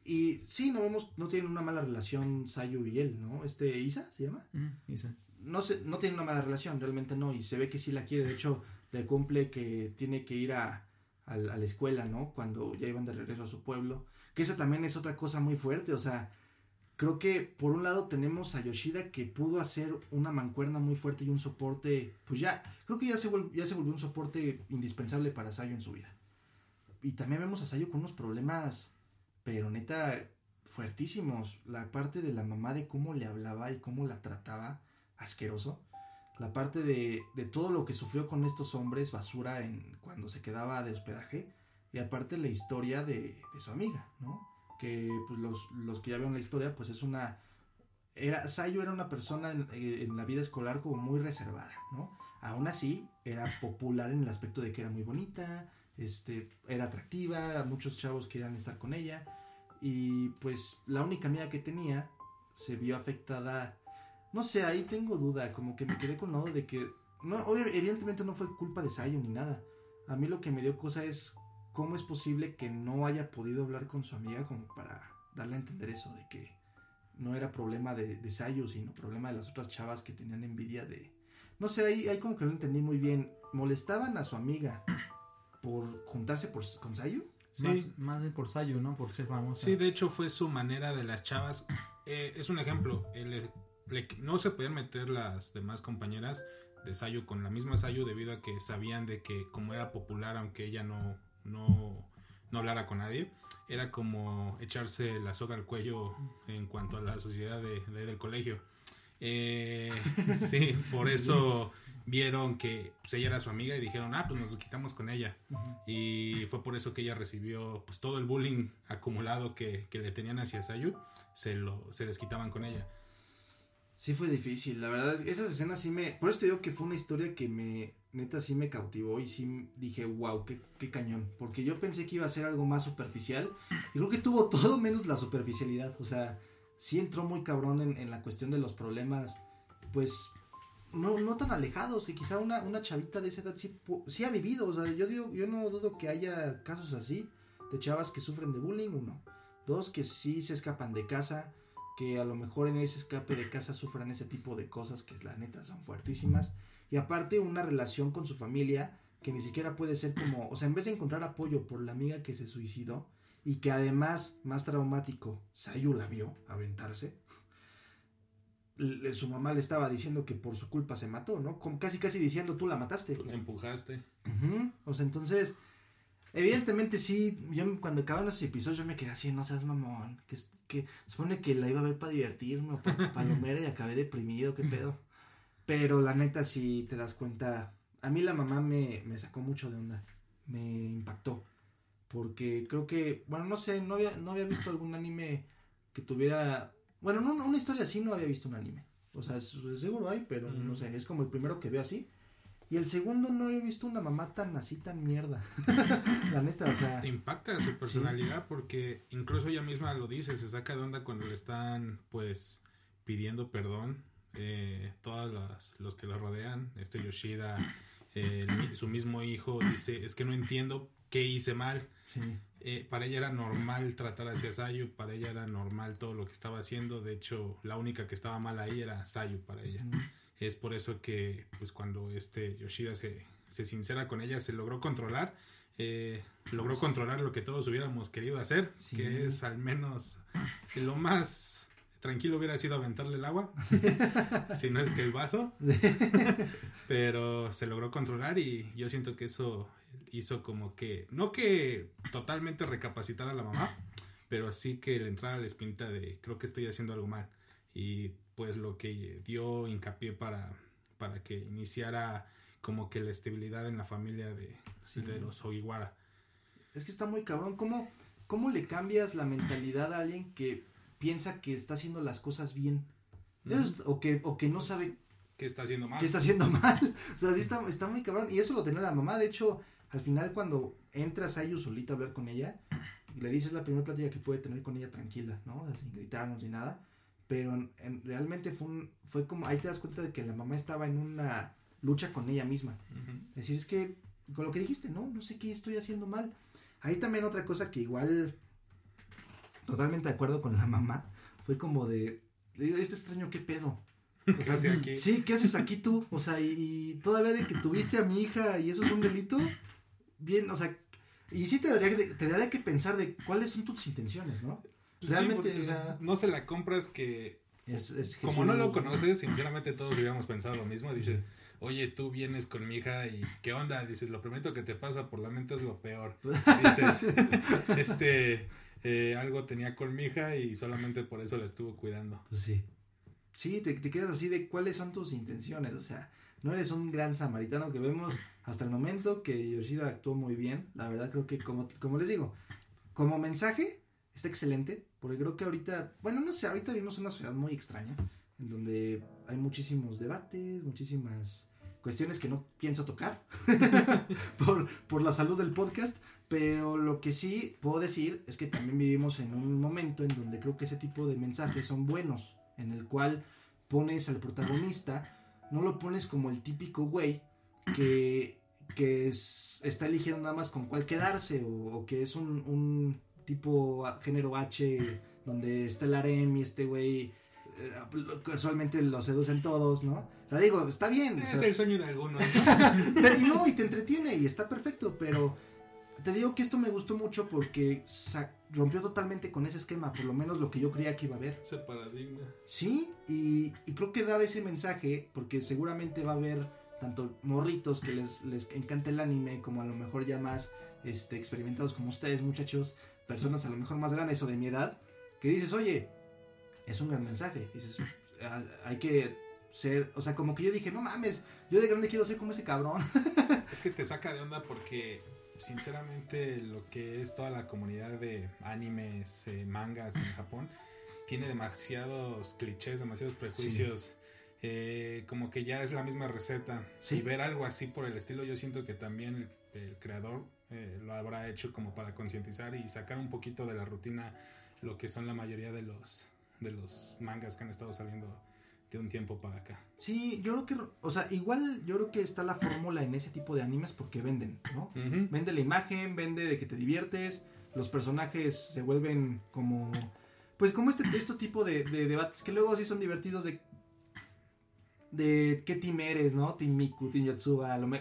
Y sí, no vemos, no tienen una mala relación Sayu y él, ¿no? Este Isa se llama. Mm, Isa. No se, no tienen una mala relación, realmente no, y se ve que sí la quiere, de hecho le cumple que tiene que ir a, a, la escuela, ¿no? Cuando ya iban de regreso a su pueblo, que esa también es otra cosa muy fuerte, o sea, creo que por un lado tenemos a Yoshida que pudo hacer una mancuerna muy fuerte y un soporte, pues ya, creo que ya se, ya se volvió un soporte indispensable para Sayo en su vida. Y también vemos a Sayo con unos problemas, pero neta, fuertísimos. La parte de la mamá de cómo le hablaba y cómo la trataba, asqueroso. La parte de, de todo lo que sufrió con estos hombres, basura, en cuando se quedaba de hospedaje. Y aparte la historia de, de su amiga, ¿no? Que pues los, los que ya vieron la historia, pues es una... era, Sayu era una persona en, eh, la vida escolar como muy reservada, ¿no? Aún así, era popular en el aspecto de que era muy bonita, este, era atractiva, muchos chavos querían estar con ella, y pues la única amiga que tenía se vio afectada, no sé, ahí tengo duda, como que me quedé con la duda de que, no, evidentemente no fue culpa de Sayu ni nada, a mí lo que me dio cosa es cómo es posible que no haya podido hablar con su amiga como para darle a entender eso, de que no era problema de, de Sayu, sino problema de las otras chavas que tenían envidia de... No sé, ahí, ahí como que no entendí muy bien. ¿Molestaban a su amiga por juntarse por, con Sayu? Sí. Más, por Sayu, ¿no? Por ser famosa. Sí, de hecho fue su manera de las chavas. Eh, es un ejemplo. el- no se podían meter las demás compañeras de Sayu con la misma Sayu debido a que sabían de que como era popular, aunque ella no, no, no hablara con nadie, era como echarse la soga al cuello en cuanto a la sociedad de, de- del colegio. Eh, sí, por eso vieron que pues, ella era su amiga y dijeron, ah, pues nos quitamos con ella. Y fue por eso que ella recibió pues todo el bullying acumulado que, que le tenían hacia Sayu, se lo se desquitaban con ella. Sí fue difícil, la verdad, esas escenas sí me... Por eso te digo que fue una historia que me, neta, sí me cautivó y sí dije, wow, qué, qué cañón. Porque yo pensé que iba a ser algo más superficial y creo que tuvo todo menos la superficialidad. O sea, sí entró muy cabrón en, en la cuestión de los problemas, pues, no, no tan alejados, que quizá una, una chavita de esa edad sí, sí ha vivido. O sea, yo digo, yo no dudo que haya casos así de chavas que sufren de bullying, uno. Dos, que sí se escapan de casa, que a lo mejor en ese escape de casa sufran ese tipo de cosas que la neta son fuertísimas. Y aparte una relación con su familia que ni siquiera puede ser como, o sea, en vez de encontrar apoyo por la amiga que se suicidó y que además, más traumático, Sayu la vio aventarse. le- Su mamá le estaba diciendo que por su culpa se mató, ¿no? Como casi casi diciendo tú la mataste. Tú la empujaste. O sea, entonces, evidentemente sí, yo cuando acaban esos episodios yo me quedé así, no seas mamón, que, que supone que la iba a ver para divertirme o para palomera y acabé deprimido, qué pedo. Pero la neta sí te das cuenta, a mí la mamá me, me sacó mucho de onda, me impactó, porque creo que, bueno, no sé, no había, no había visto algún anime que tuviera, bueno, no, una historia así no había visto un anime. O sea, seguro hay, pero no sé, es como el primero que veo así. Y el segundo no he visto una mamá tan así, tan mierda. la neta, o sea. Te impacta su personalidad porque incluso ella misma lo dice, se saca de onda cuando le están pues pidiendo perdón. Eh, todos los, los que lo rodean, este Yoshida, eh, el su mismo hijo dice, es que no entiendo qué hice mal. Sí. Eh, para ella era normal tratar hacia Sayu, para ella era normal todo lo que estaba haciendo. De hecho, la única que estaba mal ahí era Sayu para ella. Es por eso que, pues, cuando este Yoshida se, se sincera con ella, se logró controlar. eh, logró controlar lo que todos hubiéramos querido hacer, Sí. que es al menos lo más tranquilo hubiera sido aventarle el agua, si no es que el vaso. Pero se logró controlar y yo siento que eso hizo como que, no que totalmente recapacitar a la mamá, pero sí que le entrara la espinita de creo que estoy haciendo algo mal. Y pues lo que dio hincapié para, para que iniciara como que la estabilidad en la familia de, Sí. de los Ogiwara. Es que está muy cabrón. ¿Cómo, ¿Cómo le cambias la mentalidad a alguien que piensa que está haciendo las cosas bien? Es- o, que, o que no sabe ¿Qué está haciendo mal? qué está haciendo mal. O sea, sí está, está muy cabrón. Y eso lo tenía la mamá. De hecho, al final cuando entra Sayu solita a hablar con ella, le dices la primera plática que puede tener con ella tranquila, ¿no? O sea, sin gritarnos ni nada. Pero en- en- realmente fue, un, fue como, ahí te das cuenta de que la mamá estaba en una lucha con ella misma. Es decir, es que con lo que dijiste, no, no sé qué estoy haciendo mal. Ahí también otra cosa que igual totalmente de acuerdo con la mamá fue como de este extraño qué pedo. O ¿Qué hace aquí? Sí, ¿qué haces aquí tú? O sea, y, y todavía de que tuviste a mi hija y eso es un delito, bien, o sea, y sí te daría, que- te daría que pensar de cuáles son tus intenciones, ¿no? Pues Realmente, sí, o sea- no se la compras que Es, es como no lo conoces, sinceramente todos hubiéramos pensado lo mismo. Dices, oye, tú vienes con mi hija y ¿qué onda? Dices, lo primero que te pasa por la mente es lo peor. Dices, este, eh, algo tenía con mi hija y solamente por eso la estuvo cuidando. Pues sí. Sí, te, te quedas así de cuáles son tus intenciones. O sea, no eres un gran samaritano que vemos hasta el momento que Yoshida actuó muy bien. La verdad creo que como, como les digo, como mensaje está excelente, porque creo que ahorita, bueno, no sé, ahorita vivimos una sociedad muy extraña, en donde hay muchísimos debates, muchísimas cuestiones que no pienso tocar por, por la salud del podcast, pero lo que sí puedo decir es que también vivimos en un momento en donde creo que ese tipo de mensajes son buenos, en el cual pones al protagonista, no lo pones como el típico güey que, que es- está eligiendo nada más con cuál quedarse, o, que es un tipo género H, donde está el harem y este güey eh, casualmente lo seducen todos, ¿no? O sea, digo, está bien. o Es sea, el sueño de algunos. y no, y te entretiene y está perfecto, pero te digo que esto me gustó mucho porque rompió totalmente con ese esquema, por lo menos lo que yo creía que iba a haber. Ese paradigma. Sí, y, y creo que dar ese mensaje, porque seguramente va a haber tanto morritos que les, les encanta el anime, como a lo mejor ya más este, experimentados como ustedes, muchachos, personas a lo mejor más grandes o de mi edad, que dices, oye, es un gran mensaje. Dices, "Ah, hay que ser, o sea, como que yo dije, no mames, yo de grande quiero ser como ese cabrón. Es que te saca de onda porque, sinceramente, lo que es toda la comunidad de animes, eh, mangas en Japón, tiene demasiados clichés, demasiados prejuicios. eh, como que ya es la misma receta. Sí. Y ver algo así por el estilo, yo siento que también el, el creador eh, lo habrá hecho como para concientizar y sacar un poquito de la rutina lo que son la mayoría de los de los mangas que han estado saliendo de un tiempo para acá. Sí, yo creo que, o sea, igual yo creo que está la fórmula en ese tipo de animes porque venden, ¿no? Vende la imagen, vende de que te diviertes, los personajes se vuelven como, pues como este, este tipo de, de debates que luego sí son divertidos de, de qué team eres, ¿no? Team Miku, Team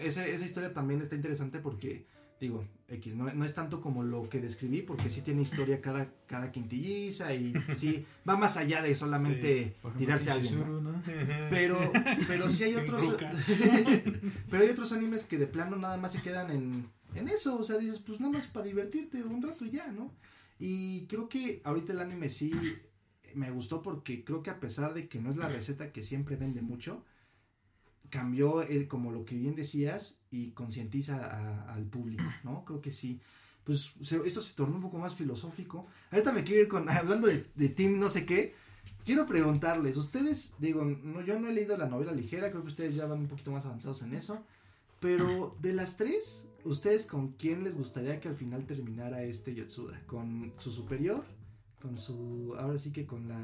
esa, esa historia también está interesante porque, digo, X, no, no es tanto como lo que describí porque sí tiene historia cada, cada quintilliza y sí, va más allá de solamente tirarte a alguien, ¿no? Chizuru, ¿no? Pero, pero sí hay otros. Pero hay otros animes que de plano nada más se quedan en, en eso. O sea, dices, pues nada más para divertirte un rato y ya, ¿no? Y creo que ahorita el anime sí me gustó porque creo que a pesar de que no es la receta que siempre vende mucho, cambió el, como lo que bien decías y concientiza al público, ¿no? Creo que sí. Pues se- esto se tornó un poco más filosófico. Ahorita me quiero ir con, hablando de, de Team no sé qué, quiero preguntarles, ustedes, digo, no, yo no he leído la novela ligera, creo que ustedes ya van un poquito más avanzados en eso, pero de las tres, ¿ustedes con quién les gustaría que al final terminara este Yotsuda? ¿Con su superior? ¿Con su, ahora sí que con la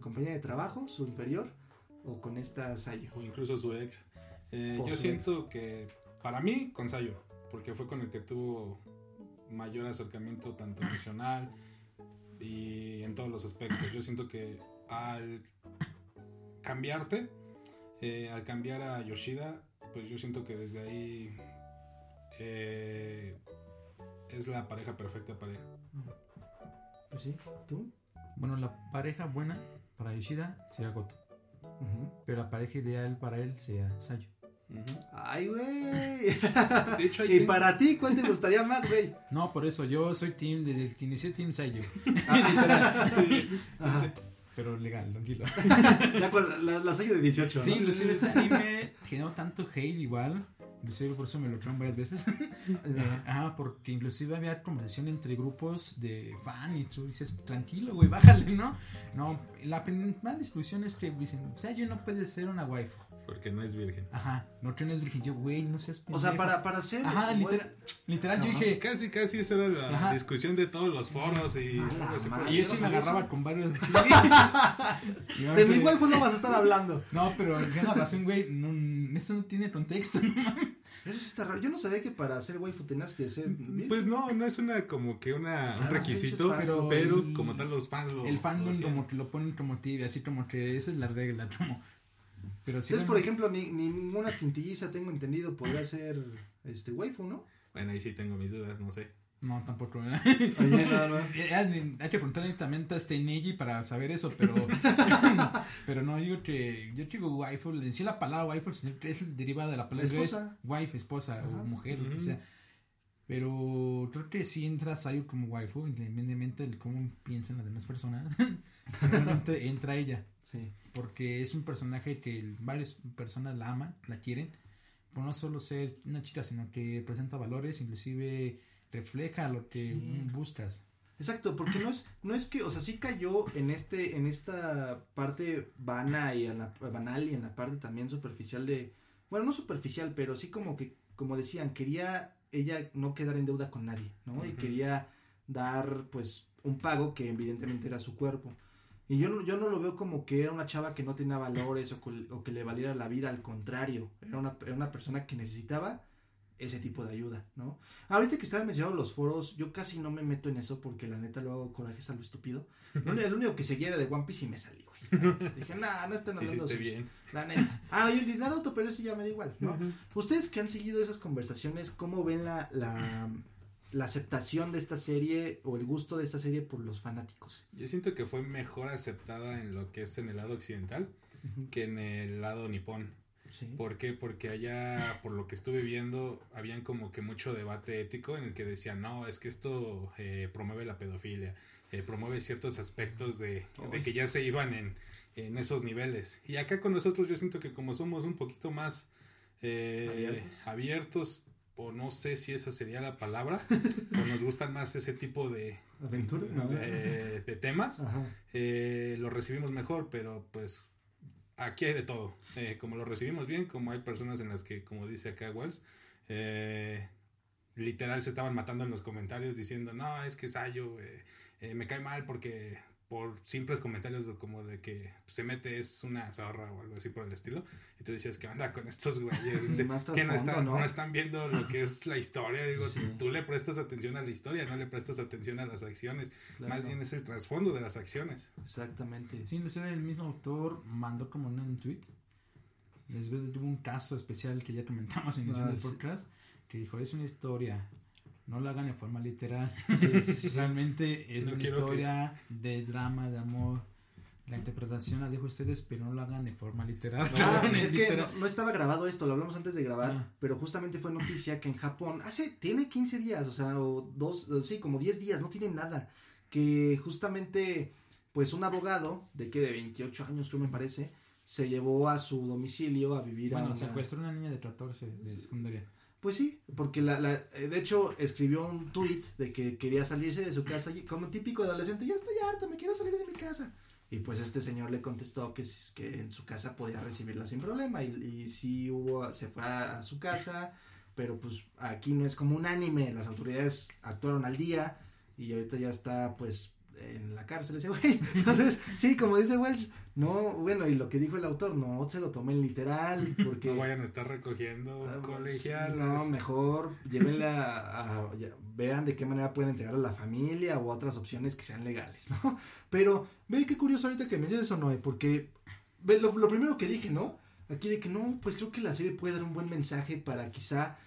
compañía de trabajo, su inferior? ¿O con esta Sayo? o incluso su ex. Eh, yo su siento que para mí con Sayo, porque fue con el que tuvo mayor acercamiento tanto emocional y en todos los aspectos. Yo siento que al cambiarte, eh, al cambiar a Yoshida, pues yo siento que desde ahí eh, es la pareja perfecta para él. Pues sí, ¿tú? Bueno, la pareja buena para Yoshida sería Goto. Pero la pareja ideal para él sería Sayo. Ay, güey. De hecho, ¿Y para ti cuál te gustaría más, güey? No, por eso yo soy team, desde que inicié Team Sayo. Ajá. Pero legal, tranquilo. Ya con la, la Sayo de 18, Sí, ¿no? inclusive este anime generó tanto hate igual. Inclusive por eso me lo crearon varias veces. Ajá, porque inclusive había conversación entre grupos de fan y tú dices, tranquilo, güey, bájale, ¿no? No, la principal discusión es que dicen, Sayo no puede ser una waifu. Porque no es virgen. Ajá, no tienes virgen. Yo, güey, no seas O sea, pendejo. para, para ser. Ajá, literal, literal yo dije... Casi, casi esa era la Ajá. discusión de todos los foros y... Y yo yo sí no me agarraba eso. con varios. De mi waifu no vas a estar hablando. No, pero tienes razón, güey. No, eso no tiene contexto. Eso sí está raro. Yo no sabía que para ser waifu tenías que ser. Pues no, no es una como que una, un Ah, requisito, pero, fans, pero el- como tal los fans lo El lo fandom hacían. como que lo ponen como tibia, así como que esa es la regla, como... Pero sí, Entonces, por ejemplo, ni, ni ninguna quintilliza, tengo entendido, podría ser este waifu, ¿no? Bueno, ahí sí tengo mis dudas, no sé. No, tampoco. ¿verdad? Oye, no, no. Eh, Hay que preguntarle directamente a este Neji para saber eso, pero... pero no, digo que... Yo digo waifu, en sí la palabra waifu es derivada de la palabra Esposa. wife, esposa Ajá. o mujer, lo que Ujú. sea. Pero creo que sí entra Sayu como waifu, independientemente de cómo piensan las demás personas. Realmente entra ella. Sí. porque es un personaje que varias personas la aman, la quieren, por no solo ser una chica, sino que presenta valores, inclusive refleja lo que Sí. buscas. Exacto, porque no es, no es que, o sea, sí cayó en este, en esta parte vana y en la, banal y en la parte también superficial de, bueno, no superficial, pero sí como que, como decían, quería ella no quedar en deuda con nadie, ¿no? Y quería dar, pues, un pago que evidentemente era su cuerpo. Y yo, no- yo no lo veo como que era una chava que no tenía valores o, o que le valiera la vida, al contrario, era una, era una persona que necesitaba ese tipo de ayuda, ¿no? Ahorita que estaban mencionando los foros, yo casi no me meto en eso porque la neta lo hago corajes a lo estúpido. El único que seguía era de One Piece y me salí, güey. Dije, nah, no están hablando bien. La neta. Ah, oye, el Naruto, pero eso ya me da igual, ¿no? Ustedes que han seguido esas conversaciones, ¿cómo ven la, la, la aceptación de esta serie o el gusto de esta serie por los fanáticos? Yo siento que fue mejor aceptada en lo que es en el lado occidental que en el lado nipón. Sí. ¿Por qué? Porque allá, por lo que estuve viendo, habían como que mucho debate ético en el que decían, no, es que esto eh, promueve la pedofilia, eh, promueve ciertos aspectos de, que ya se iban en, en esos niveles. Y acá con nosotros yo siento que como somos un poquito más eh, Abiertos. abiertos, o no sé si esa sería la palabra, o nos gustan más ese tipo de, ¿Aventura? de, de temas, eh, lo recibimos mejor, pero pues aquí hay de todo. Eh, como lo recibimos bien, como hay personas en las que, como dice acá Wells, eh, literal se estaban matando en los comentarios diciendo, no, es que Sayo eh, eh, me cae mal porque por simples comentarios de- como de que se mete es una zorra o algo así por el estilo. Y tú decías, ¿qué onda con estos güeyes? Que no están, ¿no? no están viendo lo que es la historia. Digo, Sí. tú le prestas atención a la historia, no le prestas atención a las acciones. Claro. Más bien es el trasfondo de las acciones. Exactamente. Sí, el mismo autor mandó como un tweet. Les tuvo un caso especial que ya comentamos en Ah, sí. podcast. Que dijo: Es una historia. No la hagan de forma literal. Sí, sí, sí. Realmente es No una historia de drama, de amor. La interpretación la dejo a ustedes, pero no lo hagan de forma literal. Ah, es que literal. no, no estaba grabado esto, lo hablamos antes de grabar, Ah. pero justamente fue noticia que en Japón, hace, tiene 15 días, o sea, o dos, o sí, como 10 días, no tiene nada, que justamente, pues un abogado, de que de 28 años creo me parece, se llevó a su domicilio a vivir a Bueno, una- secuestró a una niña de 14 de secundaria. Pues sí, porque la, la, eh, de hecho escribió un tweet de que quería salirse de su casa, como típico adolescente, ya estoy harta, me quiero salir de mi casa. Y pues este señor le contestó que, que en su casa podía recibirla sin problema y, y sí hubo, se fue a, a su casa, pero pues aquí no es como un anime, las autoridades actuaron al día y ahorita ya está pues en la cárcel ese güey. Entonces, sí, como dice Welsh, no, bueno, y lo que dijo el autor, no se lo tomen literal, porque... No vayan a estar recogiendo Ah, colegialas. No, mejor llévenla a, a- ya- vean de qué manera pueden entregar a la familia u otras opciones que sean legales, ¿no? Pero ve qué curioso ahorita que mencionas eso, Noé, porque ve lo, lo primero que dije, ¿no? Aquí de que no, pues creo que la serie puede dar un buen mensaje para quizá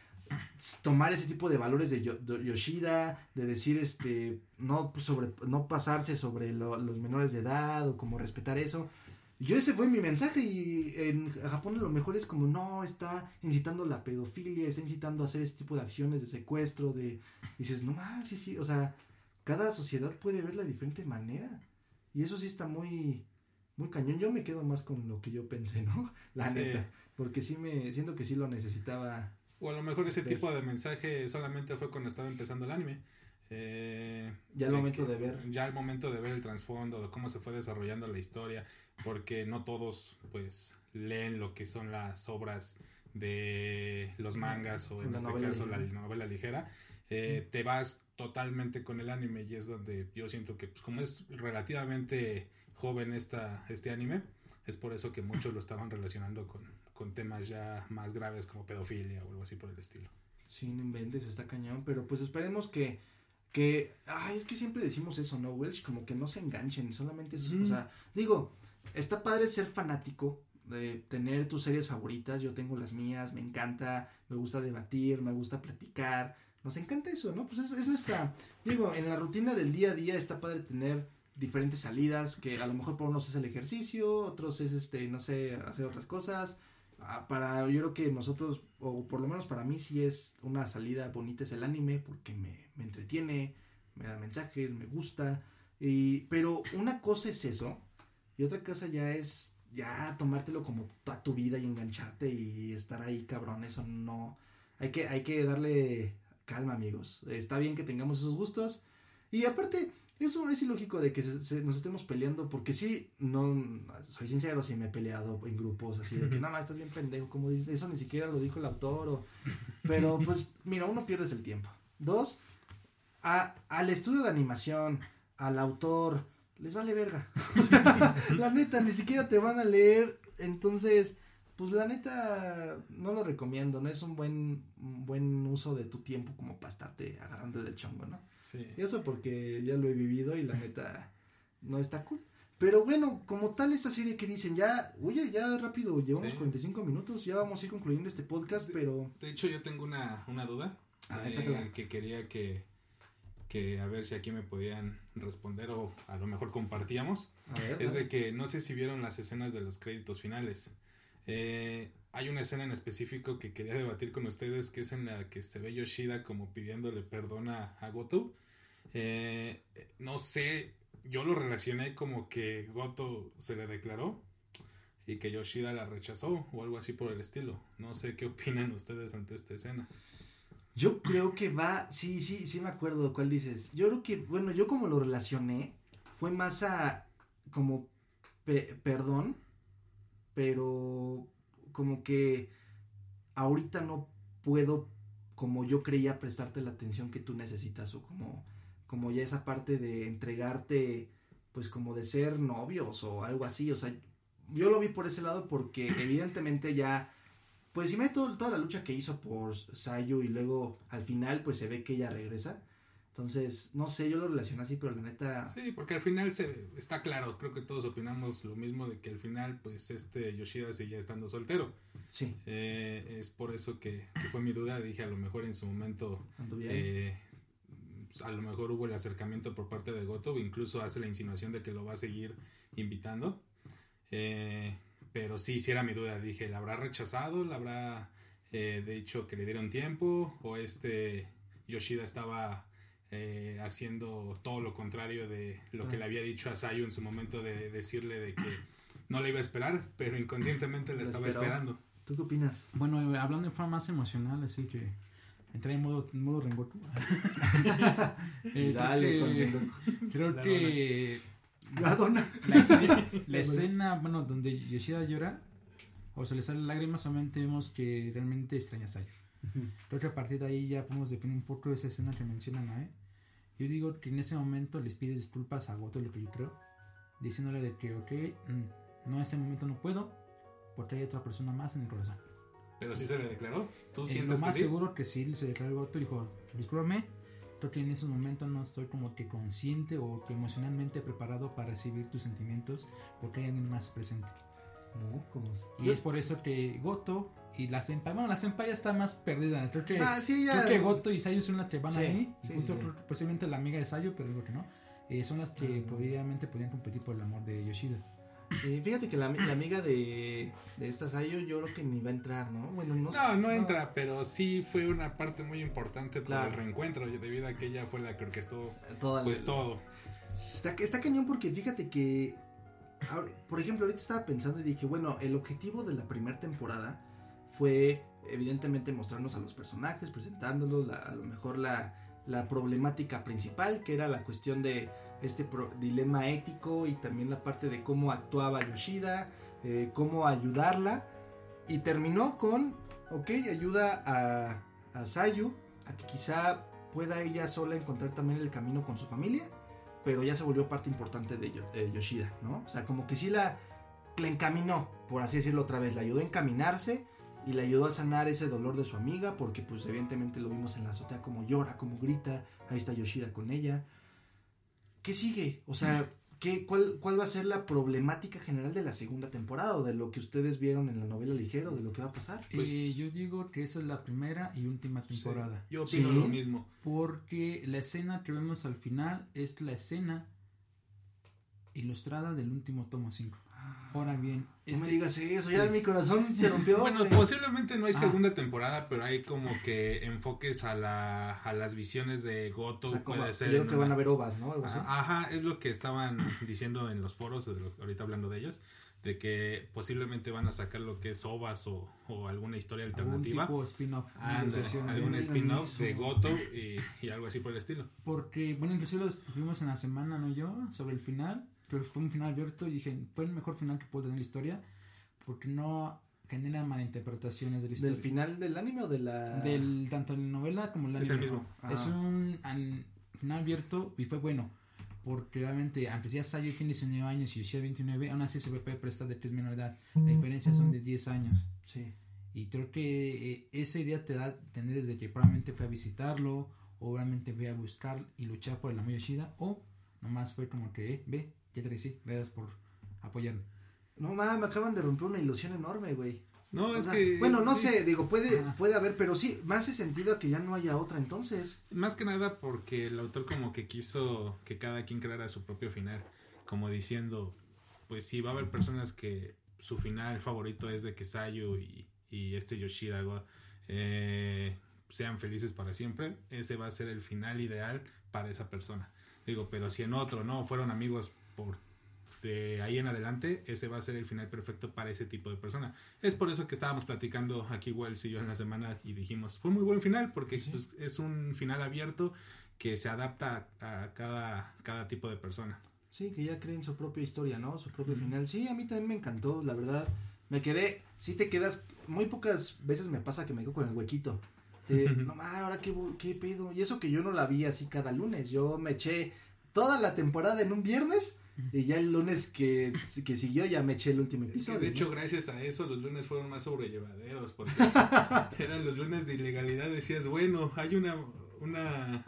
tomar ese tipo de valores de, Yo- de Yoshida, de decir este no pues, sobre no pasarse sobre lo- los menores de edad o como respetar eso. Yo ese fue mi mensaje y en Japón a lo mejor es como no, está incitando la pedofilia, está incitando a hacer ese tipo de acciones de secuestro, de dices, no, ah, sí, sí, o sea, cada sociedad puede verla de diferente manera. Y eso sí está muy muy cañón. Yo me quedo más con lo que yo pensé, ¿no? La Sí. neta, porque sí me siento que sí lo necesitaba. O a lo mejor ese tipo de mensaje solamente fue cuando estaba empezando el anime. Eh, Ya al momento que- de ver. Ya al momento de ver el trasfondo, de cómo se fue desarrollando la historia, porque no todos pues leen lo que son las obras de los mangas o en La este caso la novela ligera, eh, te vas totalmente con el anime y es donde yo siento que pues, como es relativamente joven esta, este anime, es por eso que muchos lo estaban relacionando con, con temas ya más graves como pedofilia o algo así por el estilo. Sí, no inventes, está cañón, pero pues esperemos que, que, ay, es que siempre decimos eso, ¿no, Welsh? Como que no se enganchen, solamente es, o sea, digo, está padre ser fanático, de tener tus series favoritas, yo tengo las mías, me encanta, me gusta debatir, me gusta platicar, nos encanta eso, ¿no? Pues es, es nuestra, digo, en la rutina del día a día está padre tener diferentes salidas, que a lo mejor para unos es el ejercicio, otros es, este, no sé, hacer otras cosas, para yo creo que nosotros o por lo menos para mí sí es una salida bonita es el anime porque me, me entretiene me da mensajes me gusta. Y pero una cosa es eso y otra cosa ya es ya tomártelo como toda tu vida y engancharte y estar ahí cabrón eso no. Hay que hay que darle calma amigos. Está bien que tengamos esos gustos. Y aparte, eso es ilógico de que se- se- nos estemos peleando, porque sí, no, soy sincero, sí me he peleado en grupos así de que nada más estás bien pendejo, como dices, eso ni siquiera lo dijo el autor, o- pero pues mira, uno pierdes el tiempo. Dos, a- al estudio de animación, al autor, les vale verga. la neta, ni siquiera te van a leer, entonces, pues la neta, no lo recomiendo, no es un buen, un buen uso de tu tiempo como para estarte agarrando del chongo, ¿no? Sí. Y eso porque ya lo he vivido y la neta no está cool. Pero bueno, como tal esta serie que dicen, ya, oye, ya rápido, llevamos Sí. 45 minutos, ya vamos a ir concluyendo este podcast, pero... De hecho, yo tengo una, una duda eh, que quería que, que a ver si aquí me podían responder o a lo mejor compartíamos. A ver, Es de que no sé si vieron las escenas de los créditos finales. Eh, hay una escena en específico que quería debatir con ustedes, que es en la que se ve Yoshida como pidiéndole perdón a, Goto. Eh, no sé, yo lo relacioné como que Goto se le declaró y que Yoshida la rechazó o algo así por el estilo. No sé qué opinan ustedes ante esta escena. Yo creo que va, sí, sí, sí me acuerdo de cuál dices. Yo creo que, bueno, yo como lo relacioné, fue más a como pe- perdón, pero como que ahorita no puedo como yo creía prestarte la atención que tú necesitas o como como ya esa parte de entregarte pues como de ser novios o algo así, o sea, yo lo vi por ese lado porque evidentemente ya pues si me todo, toda la lucha que hizo por Sayu y luego al final pues se ve que ella regresa. Entonces, no sé, yo lo relaciono así, pero la neta Sí, porque al final se está claro, creo que todos opinamos lo mismo de que al final pues este Yoshida seguía estando soltero. sí, Eh, es por eso que, que fue mi duda, dije a lo mejor en su momento eh, a lo mejor hubo el acercamiento por parte de Goto, incluso hace la insinuación de que lo va a seguir invitando. Eh, pero sí, sí era mi duda, dije, ¿la habrá rechazado? ¿La habrá eh, de hecho que le dieron tiempo? ¿O este Yoshida estaba eh, haciendo todo lo contrario de lo que le había dicho a Sayu en su momento de decirle de que no la iba a esperar, pero inconscientemente la estaba esperó. esperando? ¿Tú qué opinas? Bueno, eh, hablando en forma más emocional, así que entré en modo, en modo Rengoku. Eh, Dale, creo que, creo La que la dona. la escena, la escena, bueno, donde Yoshida llora o se le salen lágrimas, solamente vemos que realmente extraña a Sayo. Creo que a partir de ahí ya podemos definir un poco esa escena que mencionan a Yo digo que en ese momento les pide disculpas a Goto, lo que yo creo, diciéndole de que, ok, mm, no, en ese momento no puedo, porque hay otra persona más en el corazón. Pero sí se le declaró. ¿Tú Eh, lo más que seguro que sí se declaró Goto dijo, discúlpame, creo que en ese momento no estoy como que consciente o que emocionalmente preparado para recibir tus sentimientos porque hay alguien más presente. Y es por eso que Goto y la Senpai, bueno, la Senpai ya está más perdida. Creo que, Ah, sí, ya. creo que Goto y Sayu son las que van Sí, ahí. sí, Justo sí, sí. creo que posiblemente la amiga de Sayu, pero digo que no. Eh, son las que probablemente podrían competir por el amor de Yoshida. Sí, fíjate que la, la amiga de, de esta Sayo yo creo que ni va a entrar, ¿no? Bueno, no No, entra, pero sí fue una parte muy importante Claro. para el reencuentro, debido a que ella fue la que orquestó Toda la- pues todo. Está, está cañón porque fíjate que, por ejemplo, ahorita estaba pensando y dije, bueno, el objetivo de la primera temporada fue evidentemente mostrarnos a los personajes, presentándolos, a lo mejor la, la problemática principal, que era la cuestión de este dilema ético y también la parte de cómo actuaba Yoshida, eh, cómo ayudarla, y terminó con, ok, ayuda a Sayu a que quizá pueda ella sola encontrar también el camino con su familia pero ya se volvió parte importante de, Yo- de Yoshida, ¿no? O sea, como que sí la, la encaminó, por así decirlo otra vez, la ayudó a encaminarse y le ayudó a sanar ese dolor de su amiga, porque pues evidentemente lo vimos en la azotea como llora, como grita, ahí está Yoshida con ella. ¿Qué sigue? O sea, ¿qué, cuál, ¿cuál va a ser la problemática general de la segunda temporada o de lo que ustedes vieron en la novela ligera o de lo que va a pasar? Pues- Eh, yo digo que esa es la primera y última temporada. Sí, yo opino Sí. lo mismo. Porque la escena que vemos al final es la escena ilustrada del último tomo 5. Ahora bien, No este- me digas eso, ya mi corazón se rompió. Bueno, posiblemente no hay Ah. segunda temporada, pero hay como que enfoques a, la, a las visiones de Goto. O sea, como- puede yo ser. creo que una- van a ver ovas, ¿no? Algo así. Ajá, ajá, es lo que estaban diciendo en los foros, lo- ahorita hablando de ellos, de que posiblemente van a sacar lo que es ovas o, o alguna historia Algún alternativa. tipo de spin-off. Algún spin-off de. Goto y, y algo así por el estilo. Porque, bueno, inclusive lo discutimos en la semana, ¿no? Yo, sobre el final. Creo que fue un final abierto y dije, fue el mejor final que pudo tener la historia. Porque no genera malinterpretaciones de la historia. ¿Del final del anime o de la...? Del, tanto en la novela como en la Es el mismo. Es Ah. un an- final abierto y fue bueno. Porque realmente, aunque ya Sayo tiene 19 años y Yoshida 29, aún así se puede prestar de 3 menor edad. La diferencia son de 10 años. Sí. Y creo que eh, esa idea te da a entender desde que probablemente fue a visitarlo, o probablemente fue a buscar y luchar por el amor Yoshida, o nomás fue como que, eh, ve, ya te sí, gracias por apoyarme. No mames, me acaban de romper una ilusión enorme, güey. No, O es sea, que. bueno, no sí, sé, digo, puede, puede haber, pero sí, me hace sentido a que ya no haya otra entonces. Más que nada porque el autor como que quiso que cada quien creara su propio final. Como diciendo, pues sí, va a haber personas que su final favorito es de que Sayu y, y este Yoshida eh, sean felices para siempre. Ese va a ser el final ideal para esa persona. Digo, pero si en otro no fueron amigos por de ahí en adelante, ese va a ser el final perfecto para ese tipo de persona. Es por eso que estábamos platicando aquí Wells y yo en la semana y dijimos, fue muy buen final porque pues, es un final abierto que se adapta a, cada, cada tipo de persona. Sí, que ya creen su propia historia, ¿no? Su propio final. Sí, a mí también me encantó, la verdad. Me quedé, sí te quedas, muy pocas veces me pasa que me quedo con el huequito. Eh, no mames, ahora qué, qué pedo. Y eso que yo no la vi así cada lunes. Yo me eché toda la temporada en un viernes y ya el lunes que, que siguió ya me eché el último Es episodio. que de ¿no? hecho, gracias a eso, los lunes fueron más sobrellevaderos porque eran los lunes de ilegalidad. Decías, bueno, hay una, una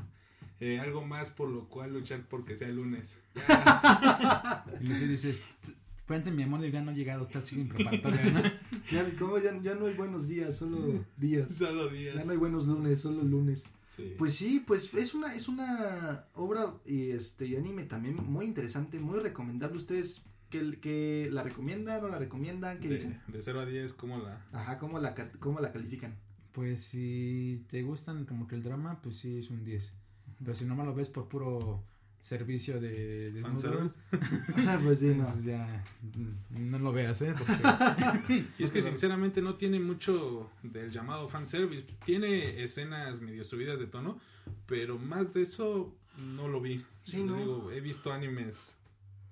eh, algo más por lo cual luchar porque sea lunes. Y luego dices, cuéntame, mi amor, ya no ha llegado, está así en preparatoria, ¿no? Ya, ¿cómo? Ya, ya no hay buenos días, solo días. solo días. Ya no hay buenos lunes, solo lunes. Sí. Pues sí, pues es una, es una obra y este y anime también muy interesante, muy recomendable. ¿Ustedes que, que la recomiendan o la recomiendan? ¿Qué de, dicen? de 0 a 10, ¿cómo la...? Ajá, ¿cómo la, cómo la califican? Pues si te gustan como que el drama, pues sí es un 10. Pero si nomás lo ves por puro servicio de desnudos, Fanservice. pues sí, no. entonces ya mm, no lo veas, ¿eh? Porque Y es que sinceramente no tiene mucho del llamado fanservice. Tiene escenas medio subidas de tono, pero más de eso no lo vi. Sí, ¿no? Digo, he visto animes